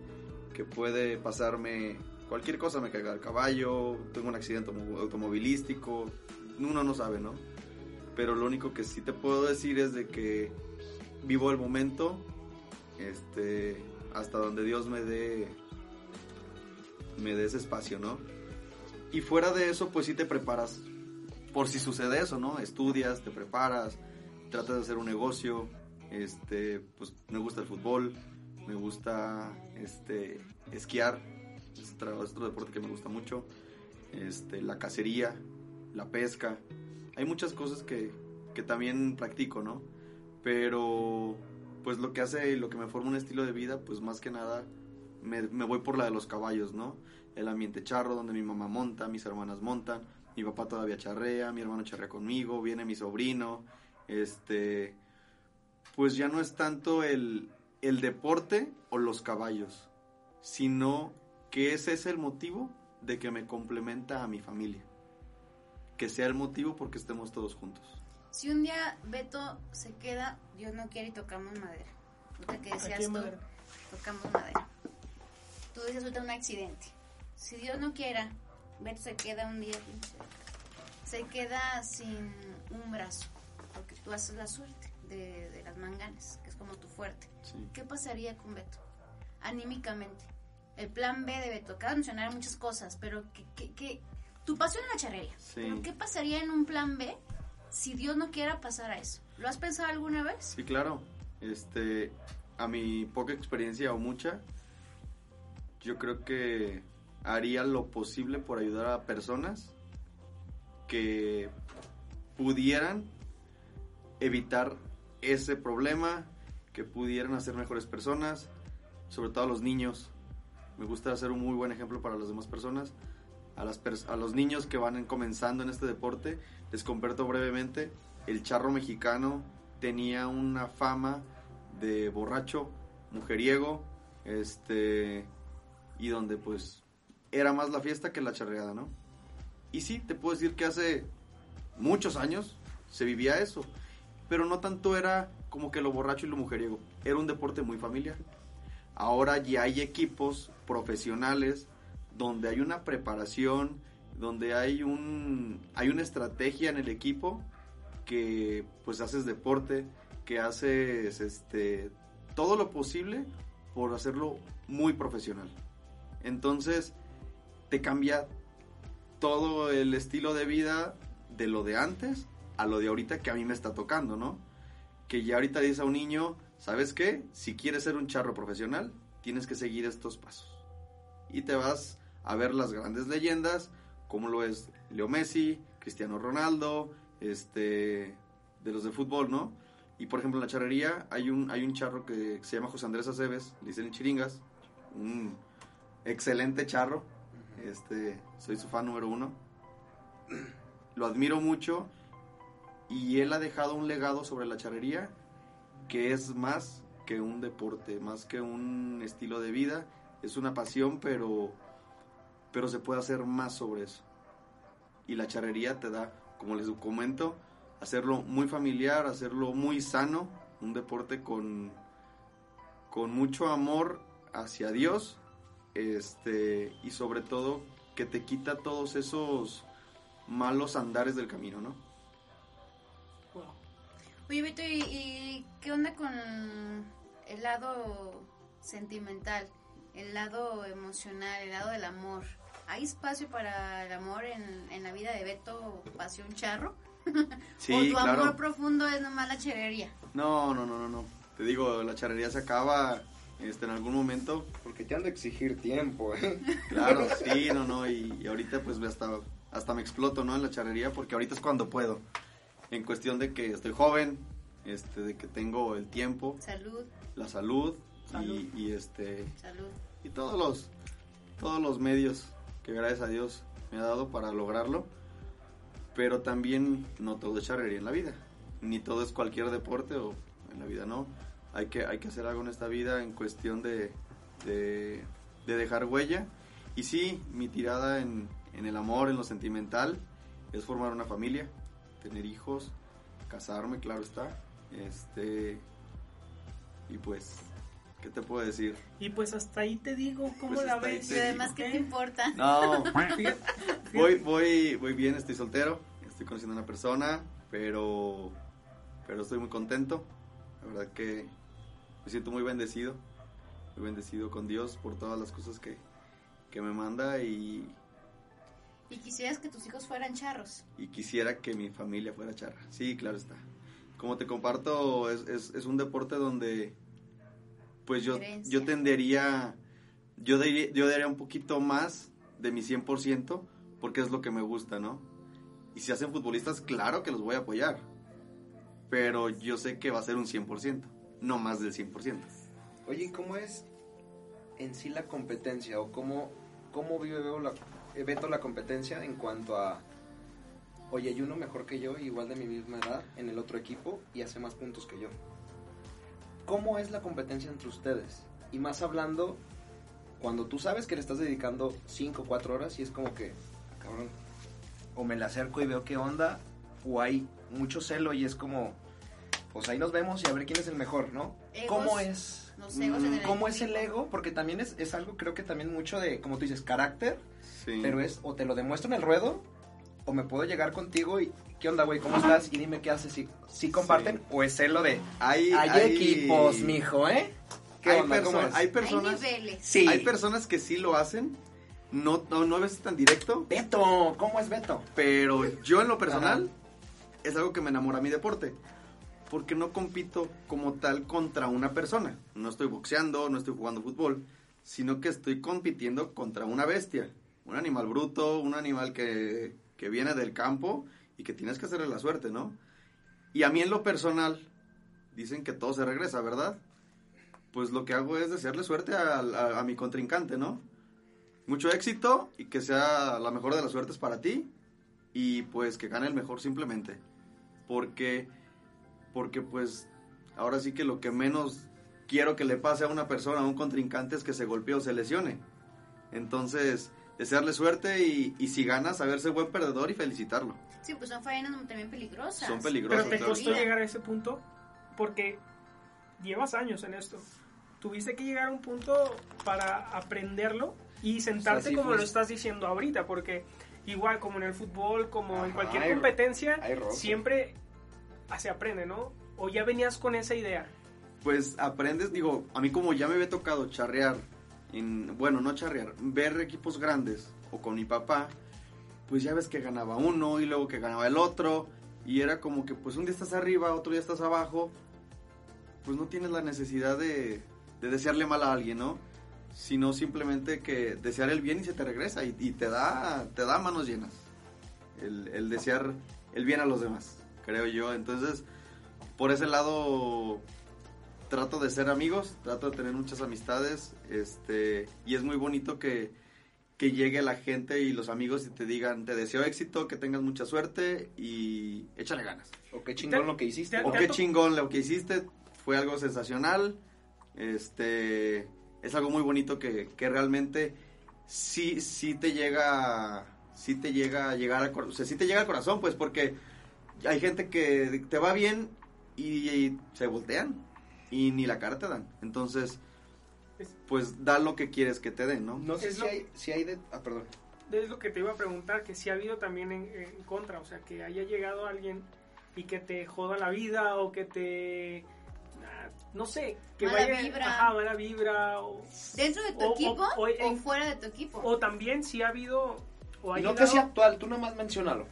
que puede pasarme cualquier cosa me caiga el caballo, tengo un accidente auto- automovilístico, uno no sabe, ¿no? Pero lo único que sí te puedo decir es de que vivo el momento, este, hasta donde Dios me dé, me dé ese espacio, ¿no? Y fuera de eso, pues sí te preparas por si sucede eso, ¿no? Estudias, te preparas, tratas de hacer un negocio, este, pues me gusta el fútbol, me gusta, este, esquiar, es otro, es otro deporte que me gusta mucho, este, la cacería, la pesca, hay muchas cosas que, que también practico, ¿no? Pero, pues lo que hace, lo que me forma un estilo de vida, pues más que nada, me, me voy por la de los caballos, ¿no? El ambiente charro, donde mi mamá monta, mis hermanas montan, mi papá todavía charrea, mi hermano charrea conmigo, viene mi sobrino, este, pues ya no es tanto el, el deporte o los caballos, sino que ese es el motivo de que me complementa a mi familia, que sea el motivo porque estemos todos juntos. Si un día Beto se queda, Dios no quiere y tocamos madera. Ahorita que decías tú, madera. tocamos madera. Tú dices ahorita un accidente. Si Dios no quiera, Beto se queda un día, se queda sin un brazo, tú haces la suerte de, de las manganas, que es como tu fuerte. Sí. ¿Qué pasaría con Beto? Anímicamente. El plan B de Beto. Acabas de mencionar muchas cosas, pero ¿qué, qué, qué? tu pasión es la charrería. Sí. Pero ¿qué pasaría en un plan B si Dios no quiera pasar a eso? ¿Lo has pensado alguna vez? Sí, claro. Este, a mi poca experiencia o mucha, yo creo que haría lo posible por ayudar a personas que pudieran evitar ese problema, que pudieran hacer mejores personas, sobre todo a los niños. Me gusta ser un muy buen ejemplo para las demás personas. A, a los niños que van en- comenzando en este deporte, les comparto brevemente, el charro mexicano tenía una fama de borracho, mujeriego, este, y donde pues era más la fiesta que la charreada, ¿no? Y sí, te puedo decir que hace muchos años se vivía eso, pero no tanto era como que lo borracho y lo mujeriego, era un deporte muy familiar. Ahora ya hay equipos profesionales donde hay una preparación, donde hay un hay una estrategia en el equipo que pues haces deporte, que haces este todo lo posible por hacerlo muy profesional. Entonces te cambia todo el estilo de vida de lo de antes a lo de ahorita que a mí me está tocando, ¿no? Que ya ahorita dice a un niño, ¿sabes qué? Si quieres ser un charro profesional, tienes que seguir estos pasos. Y te vas a ver las grandes leyendas, como lo es Leo Messi, Cristiano Ronaldo, este, de los de fútbol, ¿no? Y por ejemplo en la charrería hay un, hay un charro que se llama José Andrés Aceves, le dicen Chiringas, un excelente charro, este, soy su fan número uno. Lo admiro mucho y él ha dejado un legado sobre la charrería que es más que un deporte, más que un estilo de vida, es una pasión, pero pero se puede hacer más sobre eso. Y la charrería te da, como les comento, hacerlo muy familiar, hacerlo muy sano, un deporte con con mucho amor hacia Dios, este y sobre todo que te quita todos esos malos andares del camino, ¿no? Oye, Beto, ¿y, y qué onda con el lado sentimental, el lado emocional, el lado del amor? ¿Hay espacio para el amor en, en la vida de Beto Pasión Charro? Sí, ¿O tu claro. amor profundo es nomás la cherería? No, no, no, no, no. Te digo, la charrería se acaba este, en algún momento. Porque te han de exigir tiempo, ¿eh? Claro, sí, no, no. Y, y ahorita pues hasta, hasta me exploto, ¿no? En la charrería porque ahorita es cuando puedo. En cuestión de que estoy joven, este, de que tengo el tiempo, Salud, la salud, Salud. Y, y, este salud. y todos los todos los medios que gracias a Dios me ha dado para lograrlo. Pero también no todo es charrería en la vida. Ni todo es cualquier deporte o en la vida no. Hay que, hay que hacer algo en esta vida en cuestión de, de, de dejar huella. Y sí, mi tirada en, en el amor, en lo sentimental, es formar una familia, tener hijos, casarme, claro está. Este, y pues ¿Qué te puedo decir? Y pues hasta ahí te digo, ¿cómo Pues la ves? Y además, ¿qué te importa? No, voy, voy, voy bien, estoy soltero, estoy conociendo a una persona, pero, pero estoy muy contento. La verdad que me siento muy bendecido, muy bendecido con Dios por todas las cosas que, que me manda y, Y quisieras que tus hijos fueran charros. y quisiera que mi familia fuera charra. Sí, claro está. Como te comparto, es, es, es un deporte donde pues yo, yo tendería, yo daría, yo daría un poquito más de mi 100% porque es lo que me gusta, ¿no? Y si hacen futbolistas, claro que los voy a apoyar, pero yo sé que va a ser un 100%, no más del 100%. Oye, ¿y ¿cómo es en sí la competencia? ¿O cómo, cómo vive Beto la, Beto la competencia en cuanto a... Oye, hay uno mejor que yo, igual de mi misma edad, en el otro equipo y hace más puntos que yo. ¿Cómo es la competencia entre ustedes? Y más hablando, cuando tú sabes que le estás dedicando 5 o 4 horas y es como que, cabrón, o me le acerco y veo qué onda, o hay mucho celo y es como, pues ahí nos vemos y a ver quién es el mejor, ¿no? Egos, ¿Cómo es? Egos en el Mm, ¿Cómo es el ego? Porque también es, es algo, creo que también mucho de, como tú dices, carácter, Sí. pero es o te lo demuestro en el ruedo, o me puedo llegar contigo y, ¿qué onda, güey? ¿Cómo estás? Y dime qué haces, si, si comparten, Sí. o es celo de, hay, hay, equipos, mijo, ¿eh? ¿Qué Hay, onda? perso- ¿Cómo es? hay Hay personas, niveles. Sí. hay personas que sí lo hacen, no, no, no a veces tan directo, Beto, ¿cómo es Beto? Pero yo en lo personal es algo que me enamora mi deporte. Porque no compito como tal contra una persona. No estoy boxeando, no estoy jugando fútbol, sino que estoy compitiendo contra una bestia. Un animal bruto, un animal que, que viene del campo y que tienes que hacerle la suerte, ¿no? Y a mí en lo personal, dicen que todo se regresa, ¿verdad? Pues lo que hago es desearle suerte a, a- a mi contrincante, ¿no? Mucho éxito y que sea la mejor de las suertes para ti y pues que gane el mejor simplemente. Porque, porque pues ahora sí que lo que menos quiero que le pase a una persona, a un contrincante, es que se golpee o se lesione. Entonces, desearle suerte y, y si gana, saberse buen perdedor y felicitarlo. Sí, pues son faenas también peligrosas. Son Pero peligrosos. te claro. costó llegar a ese punto porque llevas años en esto. Tuviste que llegar a un punto para aprenderlo y sentarte sí, como pues. lo estás diciendo ahorita, porque igual como en el fútbol, como en Ajá, cualquier hay- competencia, hay roce. siempre se aprende, ¿no? O ya venías con esa idea. Pues aprendes, digo, a mí como ya me había tocado charrear, en, bueno, no charrear, ver equipos grandes o con mi papá, pues ya ves que ganaba uno y luego que ganaba el otro, y era como que pues un día estás arriba, otro día estás abajo, pues no tienes la necesidad de, de desearle mal a alguien, ¿no? Sino simplemente que desear el bien y se te regresa y, te da te da manos llenas. El desear el bien a los demás, creo yo. Entonces, por ese lado trato de ser amigos, trato de tener muchas amistades, este, y es muy bonito que, que llegue la gente y los amigos y te digan, te deseo éxito, que tengas mucha suerte y échale ganas. O qué chingón lo que hiciste. te- O qué chingón lo que hiciste, fue algo sensacional, este, es algo muy bonito que, que realmente sí, sí te llega, sí te llega a llegar al corazón, o sea, sí te llega al corazón, pues, porque hay gente que te va bien y, y se voltean y ni la cara te dan, entonces, Es- pues, da lo que quieres que te den, ¿no? No sé Es si lo- hay, si hay de... Ah, perdón. Es lo que te iba a preguntar, que si ha habido también en, en contra, o sea, que haya llegado alguien y que te joda la vida o que te... ah, No sé, que Mala vaya... vibra. Ajá, mala vibra o... ¿Dentro de tu O- equipo o o, en- fuera de tu equipo? O también si ha habido... O ha no que llegado- sea actual, tú nada más menciónalo.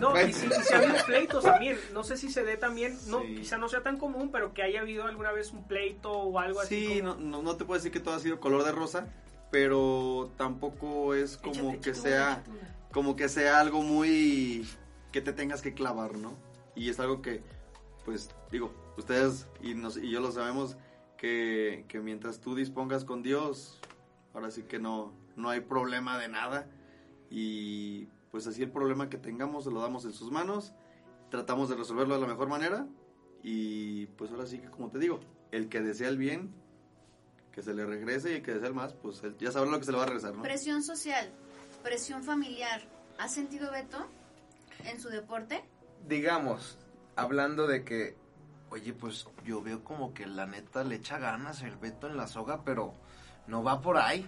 No, y si, y si ha habido pleitos también. No sé si se dé también, no, Sí. quizá no sea tan común, pero que haya habido alguna vez un pleito o algo así. Sí, como- no, no, no te puedo decir que todo ha sido color de rosa, pero tampoco es como Échate, que échate sea... échate como que sea algo muy que te tengas que clavar, ¿no? Y es algo que, pues, digo, ustedes y, nos, y yo lo sabemos que, que mientras tú dispongas con Dios, ahora sí que no, no hay problema de nada. Y pues así el problema que tengamos se lo damos en sus manos, tratamos de resolverlo de la mejor manera. Y pues ahora sí que, como te digo, el que desea el bien, que se le regrese y el que desea el más, pues él ya sabrá lo que se le va a regresar, ¿no? Presión social, presión familiar. ¿Ha sentido Beto en su deporte? Digamos, hablando de que oye, pues yo veo como que la neta le echa ganas el Beto en la soga, pero no va por ahí.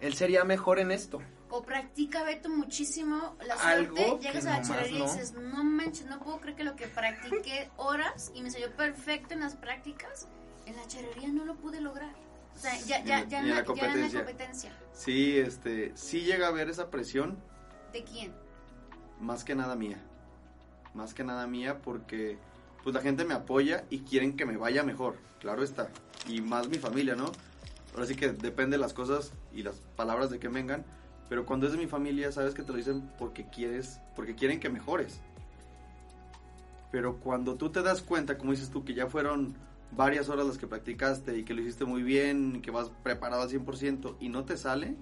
Él sería mejor en esto. O practica Beto muchísimo la Algo suerte, que llegas a la nomás charrería y no. dices, no manches, no puedo creer que lo que practiqué horas y me salió perfecto en las prácticas, en la charrería no lo pude lograr. O sea, ya, ya, en- ya, en la, la ya en la competencia. competencia. Sí, este, sí llega a haber esa presión, ¿De quién? más que nada mía. Más que nada mía porque pues la gente me apoya y quieren que me vaya mejor, claro está. Y más mi familia, ¿no? Ahora sí que depende de las cosas y las palabras de que vengan, pero cuando es de mi familia sabes que te lo dicen porque quieres, porque quieren que mejores. Pero cuando tú te das cuenta, como dices tú, que ya fueron varias horas las que practicaste y que lo hiciste muy bien, que vas preparado al 100% y no te sale,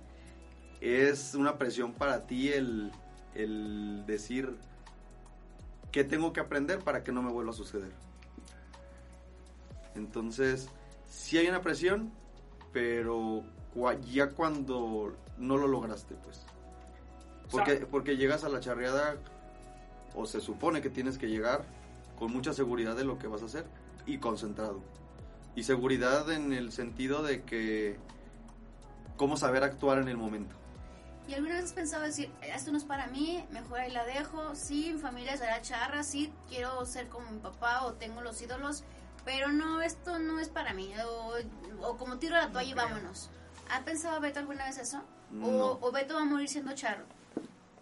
es una presión para ti el, el decir qué tengo que aprender para que no me vuelva a suceder. Entonces, sí hay una presión, pero ya cuando no lo lograste, pues. Porque, porque llegas a la charreada, o se supone que tienes que llegar con mucha seguridad de lo que vas a hacer y concentrado. Y seguridad en el sentido de que cómo saber actuar en el momento. ¿Y alguna vez has pensado decir, esto no es para mí, mejor ahí la dejo? Sí, mi familia será charra, sí, quiero ser como mi papá o tengo los ídolos, pero no, esto no es para mí. O, o como tiro la toalla y creo. vámonos. ¿Ha pensado Beto alguna vez eso? No. O, ¿O Beto va a morir siendo charro?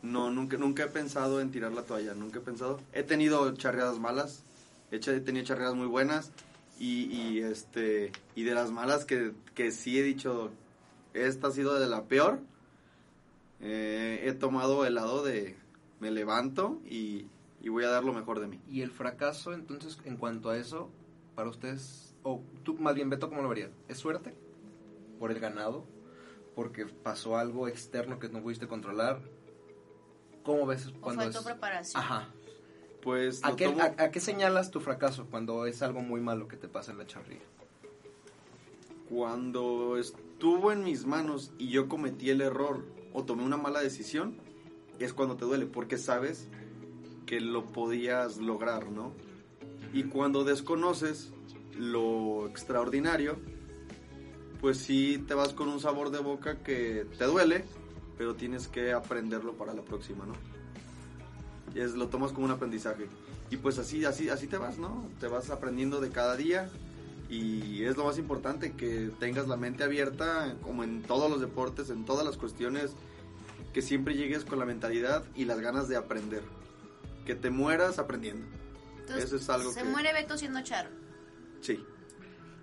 No, nunca, nunca he pensado en tirar la toalla, nunca he pensado. He tenido charreadas malas, he, hecho- he tenido charreadas muy buenas y, y, este y de las malas que, que sí he dicho, esta ha sido de la peor. eh, he tomado el lado de me levanto y, y voy a dar lo mejor de mí. Y el fracaso, entonces, en cuanto a eso, para ustedes, o tú más bien, Beto, ¿cómo lo verías? ¿Es suerte? ¿Por el ganado? ¿Porque pasó algo externo que no pudiste controlar? ¿Cómo ves ¿O cuando faltó es...? preparación? Ajá. Pues ¿A qué, tomo- a- a qué señalas tu fracaso cuando es algo muy malo que te pasa en la charrería? cuando estuvo en mis manos y yo cometí el error o tomé una mala decisión, es cuando te duele, porque sabes que lo podías lograr, ¿no? Y cuando desconoces lo extraordinario, pues sí te vas con un sabor de boca que te duele, pero tienes que aprenderlo para la próxima, ¿no? Y es, lo tomas como un aprendizaje. Y pues así, así, así te vas, ¿no? Te vas aprendiendo de cada día y es lo más importante que tengas la mente abierta como en todos los deportes, en todas las cuestiones, que siempre llegues con la mentalidad y las ganas de aprender. Que te mueras aprendiendo. Entonces, Eso es algo se que- muere Beto siendo charro. Sí.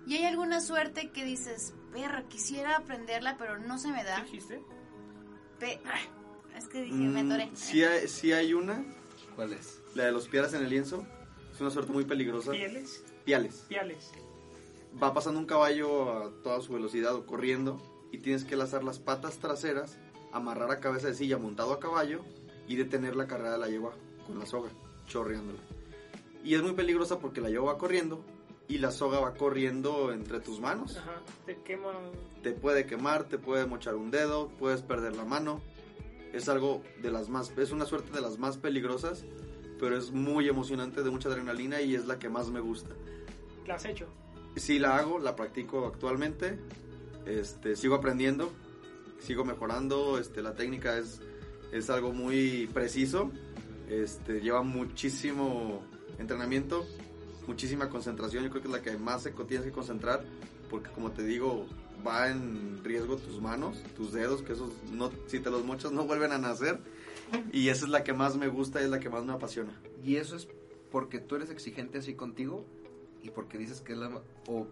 ¿Y hay alguna suerte que dices, perra, quisiera aprenderla, pero no se me ¿Qué da? dijiste? Pe- ah, es que dije, me Mm, atoré. sí, hay, sí hay una, ¿Cuál es? la de los piedras en el lienzo. Es una suerte muy peligrosa. Pieles. Piales. Piales. va pasando un caballo a toda su velocidad o corriendo y tienes que lanzar las patas traseras, amarrar a cabeza de silla montado a caballo y detener la carrera de la yegua con la soga, chorreándola. Y es muy peligrosa porque la yegua va corriendo y la soga va corriendo entre tus manos. Ajá. Te quema. Te puede quemar, te puede mochar un dedo, puedes perder la mano. Es algo de las más, es una suerte de las más peligrosas, pero es muy emocionante, de mucha adrenalina y es la que más me gusta. La has hecho. Sí la hago, la practico actualmente. Este, sigo aprendiendo, sigo mejorando. Este, la técnica es, es algo muy preciso. Este, lleva muchísimo entrenamiento, muchísima concentración. Yo creo que es la que más se tienes que concentrar, porque como te digo, va en riesgo tus manos, tus dedos, que esos no, si te los mochas no vuelven a nacer. Y esa es la que más me gusta, es la que más me apasiona. ¿Y eso es porque tú eres exigente así contigo? ¿Y porque dices que es la... o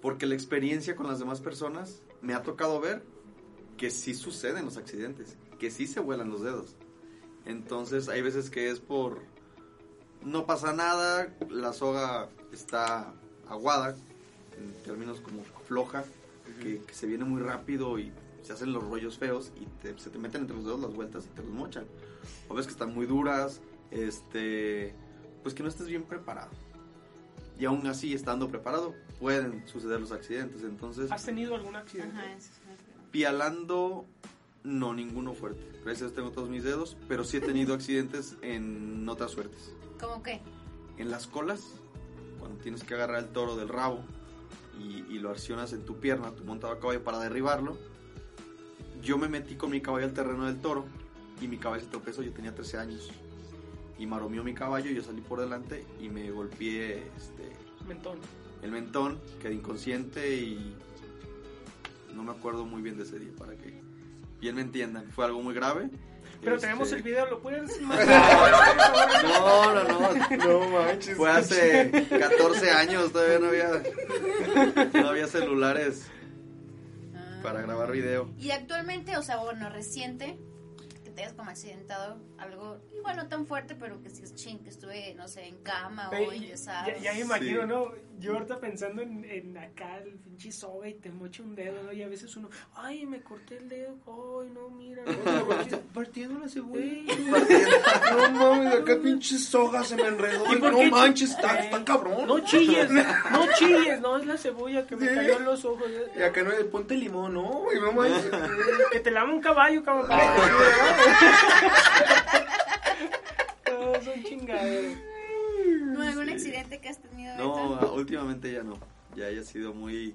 Porque la experiencia con las demás personas me ha tocado ver que sí suceden los accidentes, que sí se vuelan los dedos. Entonces hay veces que es por... No pasa nada, la soga está aguada, en términos como floja, que, que se viene muy rápido y se hacen los rollos feos y te- se te meten entre los dedos las vueltas y te los mochan. O ves que están muy duras, este, pues que no estés bien preparado. Y aún así, estando preparado, pueden suceder los accidentes. Entonces, ¿Has tenido algún accidente? Ajá, es pialando, no, ninguno fuerte. Gracias tengo todos mis dedos, pero sí he tenido accidentes en otras suertes. ¿Cómo qué? En las colas, cuando tienes que agarrar el toro del rabo y, y lo accionas en tu pierna, tu montado a caballo para derribarlo. Yo me metí con mi caballo al terreno del toro y mi caballo se tropezó, yo tenía 13 años. Y maromeó mi caballo, yo salí por delante y me golpeé este, Mentón. el mentón, quedé inconsciente y no me acuerdo muy bien de ese día para que bien me entiendan. Fue algo muy grave. Pero Este, tenemos el video, ¿lo puedes mandar? No, no, no. No manches. Fue hace 14 años, todavía no había, no había celulares Ah. para grabar video. Y actualmente, o sea, bueno, reciente, que te hayas como accidentado, algo igual no tan fuerte, pero que si es ching, que estuve, no sé, en cama o enyesado. ya, ya me imagino, Sí. ¿no? Yo ahorita pensando en, en acá el pinche soga y te mocha un dedo, ¿no? Y a veces uno, ay, me corté el dedo, ay, no, mira, no, Partiendo la cebolla. No mames, acá pinche soga se me enredó. ¿Y por no manches, está, Eh, está cabrón. No chilles, no chilles, no, es la cebolla que me Sí. cayó en los ojos. Y acá no ponte limón, no, güey, no manches. Que te lama un caballo, cabrón. No, son chingaderas. ¿No, ¿Algún accidente que has tenido? No, Beto? últimamente ya no. Ya he sido muy,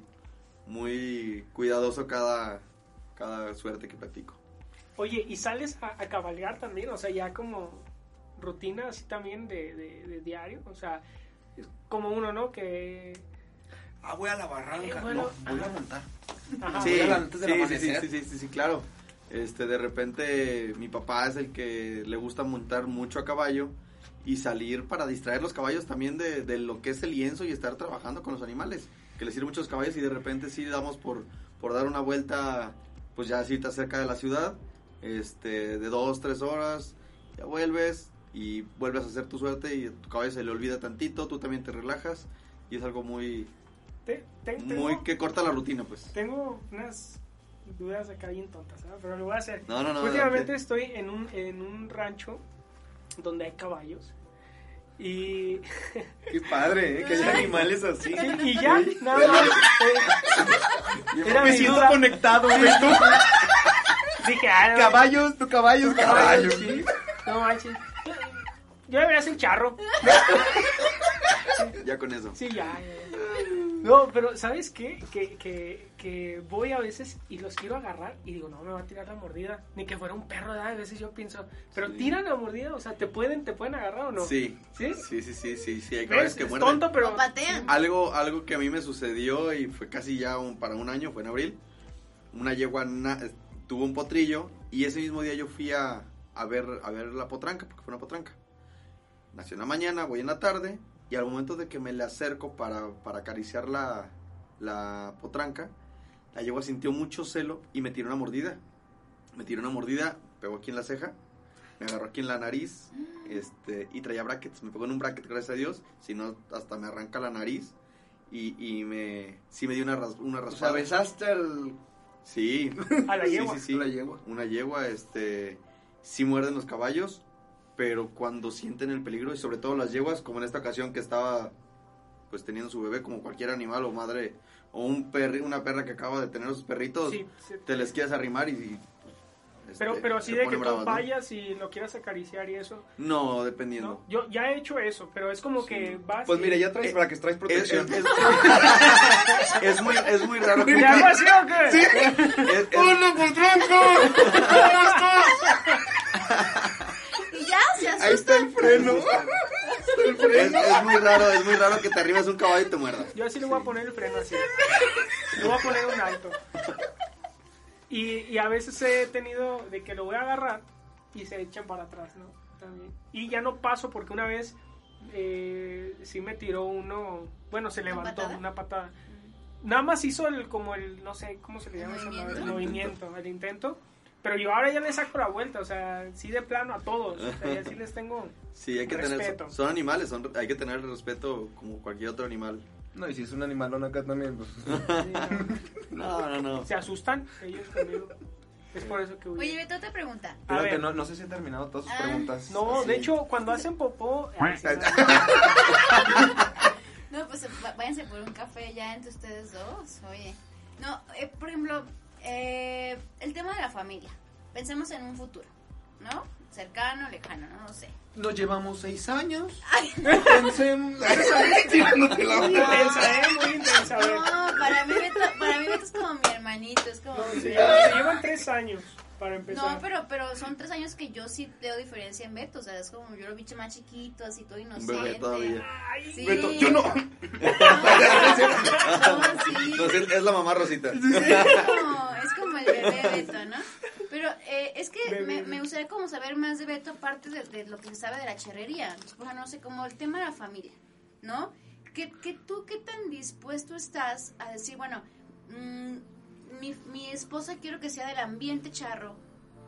muy cuidadoso cada, cada suerte que practico. Oye, ¿y sales a, a cabalgar también? O sea, ya como rutina así también de, de, de diario. O sea, es como uno, ¿no? Que... Ah, voy a la barranca. Eh, bueno, no, voy a montar. Ajá. Sí, voy a la- antes del sí, sí, sí, sí, sí, claro. Este, de repente mi papá es el que le gusta montar mucho a caballo y salir para distraer los caballos también de, de lo que es el lienzo y estar trabajando con los animales, que les sirven muchos caballos y de repente sí damos por, por dar una vuelta, pues ya así cerca de la ciudad, este, de dos, tres horas, ya vuelves y vuelves a hacer tu suerte y a tu caballo se le olvida tantito, tú también te relajas y es algo muy, Te- te- tengo, muy que corta la rutina pues. tengo unas dudas acá bien tontas, ¿sabes? Pero lo voy a hacer. No, no, no. Últimamente estoy en un, en un rancho donde hay caballos. Y, Qué padre, ¿eh? Que haya animales así. sí, y ya, nada más. eh, era me mi siento duda. conectado, güey. Tú, Dije, ah, no, caballos, tu caballos, caballos. sí. No manches. Yo, yo debería ser charro. Ya con eso. Sí, ya. No, pero ¿sabes qué? Que, que, que voy a veces y los quiero agarrar y digo, no, me va a tirar la mordida. Ni que fuera un perro, ¿verdad? A veces yo pienso, pero Sí. tiran la mordida, o sea, ¿te pueden, te pueden agarrar o no? Sí. ¿Sí? Sí, sí, sí, sí, sí, hay caballos que Es muerden. tonto, pero... Patean. Algo, algo que a mí me sucedió y fue casi ya un- para un año, fue en abril. Una yegua na- tuvo un potrillo y ese mismo día yo fui a, a ver, a ver la potranca, porque fue una potranca. Nació en la mañana, voy en la tarde y al momento de que me le acerco para, para acariciar la, la potranca, la yegua sintió mucho celo y me tiró una mordida. Me tiró una mordida, pegó aquí en la ceja, me agarró aquí en la nariz este, y traía brackets. Me pegó en un bracket, gracias a Dios. Si no, hasta me arranca la nariz. Y, y me, sí me dio una, ras- una O sea, raspada. besaste al... Sí. A la Sí, yegua. sí, sí. La yegua. Una yegua, este, sí muerden los caballos, pero cuando sienten el peligro, y sobre todo las yeguas, como en esta ocasión que estaba, pues, teniendo su bebé, como cualquier animal o madre, o un perri, una perra que acaba de tener a sus perritos, Sí, sí. te les quieres arrimar y... y, Pero, este, pero así de que tú bravas, ¿no? vayas y lo quieras acariciar y eso, No, dependiendo. ¿no? Yo ya he hecho eso, pero es como que vas Pues y- mira, ya traes Eh, para que traes Es, protección. es- es- es muy, es muy raro que... ¿Le hago así o qué? es- es- ¡Hola, potranco! ¿Cómo estás? Y ya se asusta. Ahí está el freno. Es, es muy raro, es muy raro que te arribes un caballo y te muerda. Yo así le voy a poner el freno así. Le voy a poner un alto. Y, y a veces he tenido de que lo voy a agarrar y se echan para atrás, ¿no? También. Y ya no paso porque una vez eh, sí me tiró uno, bueno, se ¿Una levantó patada? una patada. Nada más hizo el, como el, no sé, ¿cómo se le llama? El movimiento, el intento. Pero yo ahora ya le saco la vuelta, o sea, sí de plano a todos. O sea, ya sí les tengo... Sí, hay que Respeto. tener, son animales, son, hay que tener respeto como cualquier otro animal. No, y si es un animalón acá también, pues... sí, no. No, no, no. Se asustan ellos conmigo. Es por eso que huyo. Oye, Beto, otra pregunta. A ver. no, no sé si he terminado todas sus Ah. preguntas. No, de hecho, cuando hacen popó... ay, sí, No, pues va- váyanse por un café ya entre ustedes dos. Oye. No, eh, por ejemplo, eh, el tema de la familia. Pensemos en un futuro. ¿no? Cercano, lejano, no, no sé. Nos llevamos seis años. Pensemos. Tirándote la Muy intensa, ¿eh? Muy intensa. A ver. No, para mí Beto, para mí Beto es como mi hermanito, es como... Mi se llevan tres años para empezar. No, pero, pero son tres años que yo sí veo diferencia en Beto, o sea, es como yo lo vi más chiquito, así todo inocente. bebé todavía. Ay, Sí. Beto, yo no. No, sí. Entonces es la mamá Rosita. Es como, es como el bebé Beto, ¿no? Pero eh, es que me, me gustaría como saber más de Beto, aparte de, de lo que se sabe de la charrería. O sea, no sé, como el tema de la familia, ¿no? Que, que tú, ¿qué tan dispuesto estás a decir, bueno, mm, mi, mi esposa quiero que sea del ambiente charro,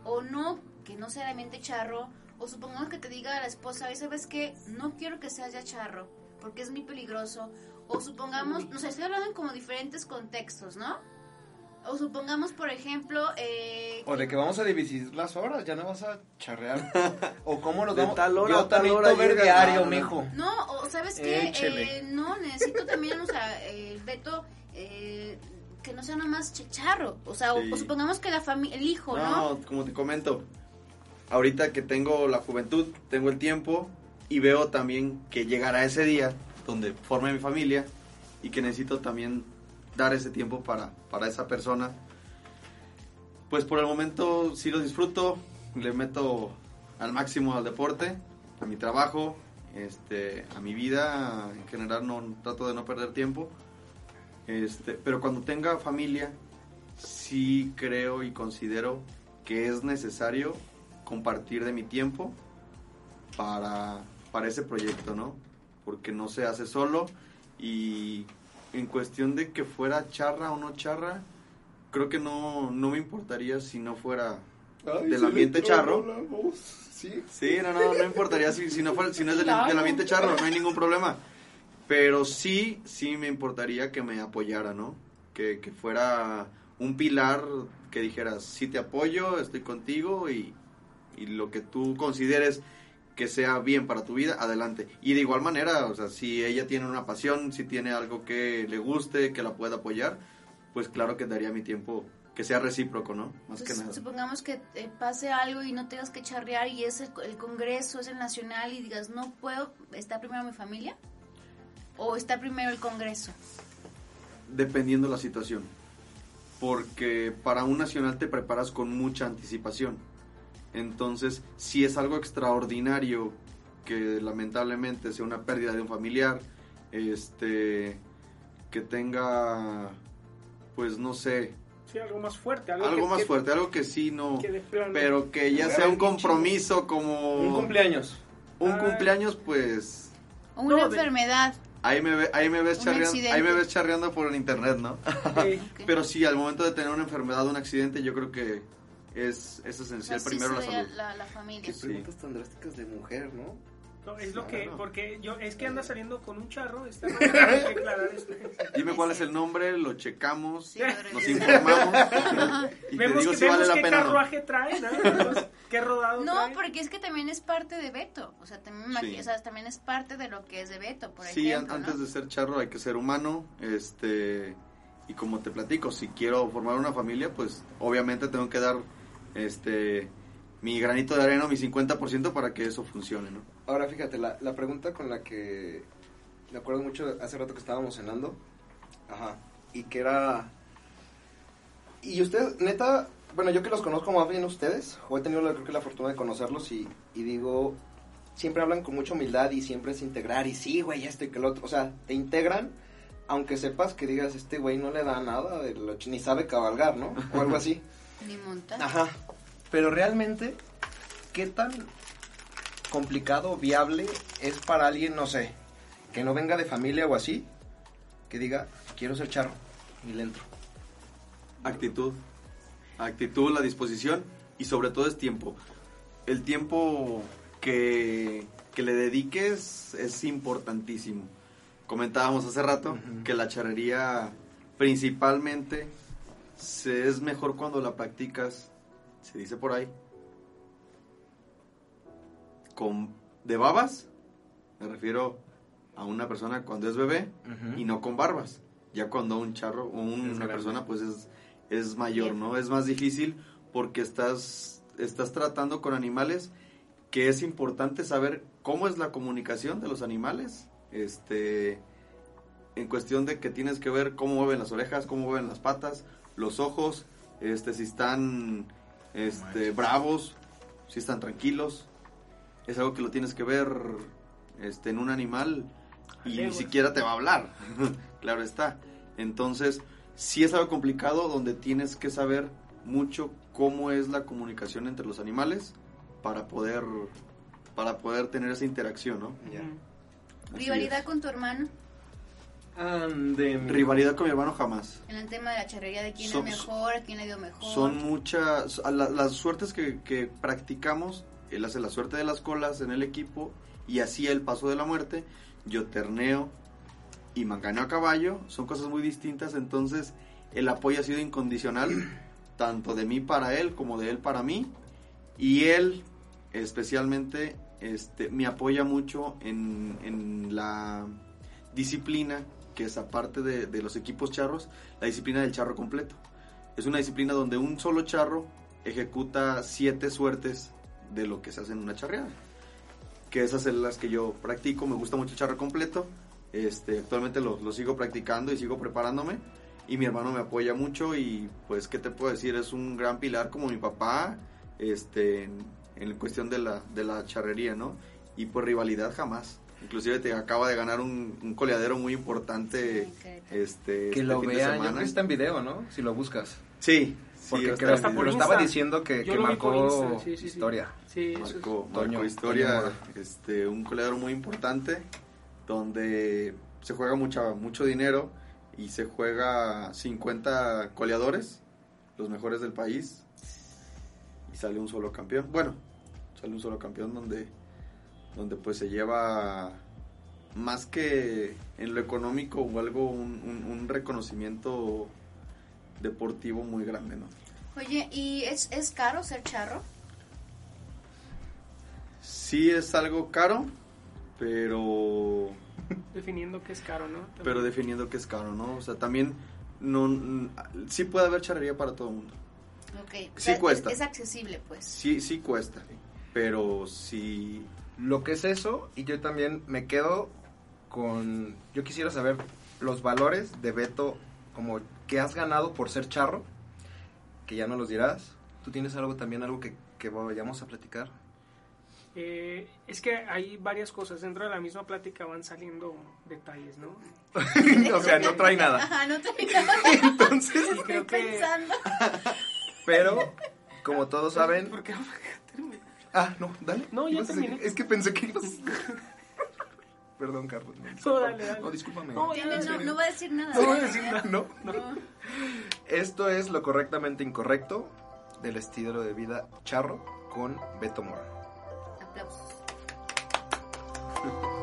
o no, que no sea del ambiente charro, o supongamos que te diga la esposa, "Oye, ¿sabes qué? No quiero que seas ya charro, porque es muy peligroso. O supongamos, no sé, estoy hablando en como diferentes contextos, ¿no? O supongamos, por ejemplo, eh, O de que vamos a dividir las horas, ya no vas a charrear. O cómo nos De vamos. tal hora Yo a tal también hora ver diario, mijo. No, o sabes qué, Échele. Eh, no, necesito también, o sea, eh, Beto, eh, que no sea nomás chicharro, o sea, o- Sí. o, supongamos que la familia, el hijo, ¿no? No, como te comento, ahorita que tengo la juventud, tengo el tiempo y veo también que llegará ese día donde forme mi familia y que necesito también dar ese tiempo para, para esa persona. Pues por el momento sí lo disfruto, le meto al máximo al deporte, a mi trabajo, este, a mi vida, en general no trato de no perder tiempo. Este, pero cuando tenga familia, sí creo y considero que es necesario compartir de mi tiempo para, para ese proyecto, ¿no? Porque no se hace solo y en cuestión de que fuera charra o no charra, creo que no, no me importaría si no fuera del ambiente charro. Sí. Sí, no, no, no importaría si, si no, fuera, si no es del, del ambiente charro, no hay ningún problema. Pero sí, sí me importaría que me apoyara, ¿no? Que, que fuera un pilar que dijeras, sí te apoyo, estoy contigo y, y lo que tú consideres que sea bien para tu vida, adelante. Y de igual manera, o sea, si ella tiene una pasión, si tiene algo que le guste, que la pueda apoyar, pues claro que daría mi tiempo que sea recíproco, ¿no? Más que Entonces, nada. supongamos que eh, pase algo y no tengas que charrear y es el, el Congreso, es el Nacional y digas, no puedo, ¿está primero mi familia? ¿O está primero el Congreso? dependiendo la situación. Porque para un nacional te preparas con mucha anticipación. Entonces, si es algo extraordinario que lamentablemente sea una pérdida de un familiar, este que tenga pues no sé, Sí, algo más fuerte. Algo, algo que- más que- fuerte, algo que sí no, que plano- pero que ya sea un compromiso como Un cumpleaños. un Ah. cumpleaños, pues ¿O una No, de- enfermedad? Ahí me ve- ahí me ves charreando, ahí me ves charreando por el internet, ¿no? Sí. Ok. Pero sí, al momento de tener una enfermedad un accidente, yo creo que es, es esencial sí primero la salud. la, la familia. Qué Sí. preguntas tan drásticas de mujer, ¿no? No, es lo que, porque yo, es que anda saliendo con un charro, está hay que aclarar esto. Dime cuál es el nombre, lo checamos, Sí, nos informamos y te Vemos, digo que, si vale vemos la qué pena o no. carruaje trae, ¿no? Vemos qué rodado No, trae. porque es que también es parte de Beto. O sea, también, me imagino- Sí. o sea, también es parte de lo que es de Beto, por Sí, an- ejemplo. ¿no? antes de ser charro hay que ser humano, este y como te platico, si quiero formar una familia, pues obviamente tengo que dar este mi granito de arena, mi 50% para que eso funcione, ¿no? Ahora fíjate, la, la pregunta con la que me acuerdo mucho hace rato que estábamos cenando, ajá, y que era, y usted, neta, bueno, yo que los conozco más bien ustedes, o he tenido la, creo que la fortuna de conocerlos y, y digo, siempre hablan con mucha humildad y siempre es integrar y sí, güey, esto y que lo otro, o sea, te integran, aunque sepas que digas, este güey no le da nada, de lo ni sabe cabalgar, ¿no? O algo así. Ni montar. Ajá. Pero realmente, ¿qué tan complicado viable es para alguien, no sé, que no venga de familia o así, que diga, quiero ser charro y le entro? Actitud. Actitud, la disposición y sobre todo es tiempo. El tiempo que, que le dediques es importantísimo. Comentábamos hace rato que la charrería principalmente se, es mejor cuando la practicas, se dice por ahí, con de babas, me refiero a una persona cuando es bebé y no con barbas. Ya cuando un charro o un- una grande. persona pues es, es mayor, ¿no? Es más difícil porque estás estás tratando con animales, que es importante saber cómo es la comunicación de los animales, este, en cuestión de que tienes que ver cómo mueven las orejas, cómo mueven las patas, los ojos, este, si están este, bravos, si están tranquilos. Es algo que lo tienes que ver este, en un animal y ni siquiera te va a hablar. claro está. Entonces, sí es algo complicado donde tienes que saber mucho cómo es la comunicación entre los animales para poder para poder tener esa interacción, ¿no? Ya. Así Rivalidad es. con tu hermano Ande, Rivalidad con mi hermano jamás. en el tema de la charrería de quién Son- es mejor, quién le dio mejor. Son muchas, a la- las suertes que, que practicamos, él hace la suerte de las colas en el equipo y así el paso de la muerte, yo terneo y manganeo a caballo, son cosas muy distintas, entonces el apoyo ha sido incondicional, tanto de mí para él como de él para mí, y él especialmente este, me apoya mucho en, en la disciplina que es aparte de, de los equipos charros, la disciplina del charro completo. Es una disciplina donde un solo charro ejecuta siete suertes de lo que se hace en una charreada. Que esas son las que yo practico, me gusta mucho charro completo. Este, actualmente lo, lo sigo practicando y sigo preparándome. Y mi hermano me apoya mucho y pues, ¿qué te puedo decir? Es un gran pilar como mi papá este, en, en cuestión de la, de la charrería, ¿no? Y por rivalidad jamás. Inclusive te acaba de ganar un, un coleadero muy importante este, Que este lo fin de vean, yo semana. creo que está en video, ¿no? Si lo buscas. Sí, sí, Porque está creo por lo estaba diciendo que, que marcó sí, sí, sí. historia. Sí, Marcó, Toño, historia, Toño este, un coleador muy importante donde se juega mucha, mucho dinero y se juega 50 coleadores, los mejores del país, y sale un solo campeón. Bueno, sale un solo campeón donde, donde pues se lleva más que en lo económico o algo, un, un- un reconocimiento deportivo muy grande, ¿no? Oye, ¿y es, es caro ser charro? Sí es algo caro, pero definiendo que es caro, ¿no? También. pero definiendo que es caro, ¿no? O sea, también no sí puede haber charrería para todo el mundo. Ok. o Sí sea, cuesta. Es, es accesible, pues. Sí sí cuesta, pero sí Lo que es eso, y yo también me quedo con... Yo quisiera saber los valores de Beto, como que has ganado por ser charro, que ya no los dirás. ¿Tú tienes algo también, algo que, que vayamos a platicar? Eh, es que hay varias cosas. Dentro de la misma plática van saliendo detalles, ¿no? o sea, no trae nada. Ajá, no te nada. Entonces, Estoy creo que... pensando. pero, como todos saben... ¿Por qué no me dejas terminar? Ah, no, dale. No, ya terminé. Es que pensé que ibas... Perdón, Carlos. No, dale, dale. No, discúlpame. No, ya, Tiene- en no, serio. no va a decir nada. No voy a decir nada. No. No. Esto es lo correctamente incorrecto del estilo de vida charro con Beto Mora. Aplausos.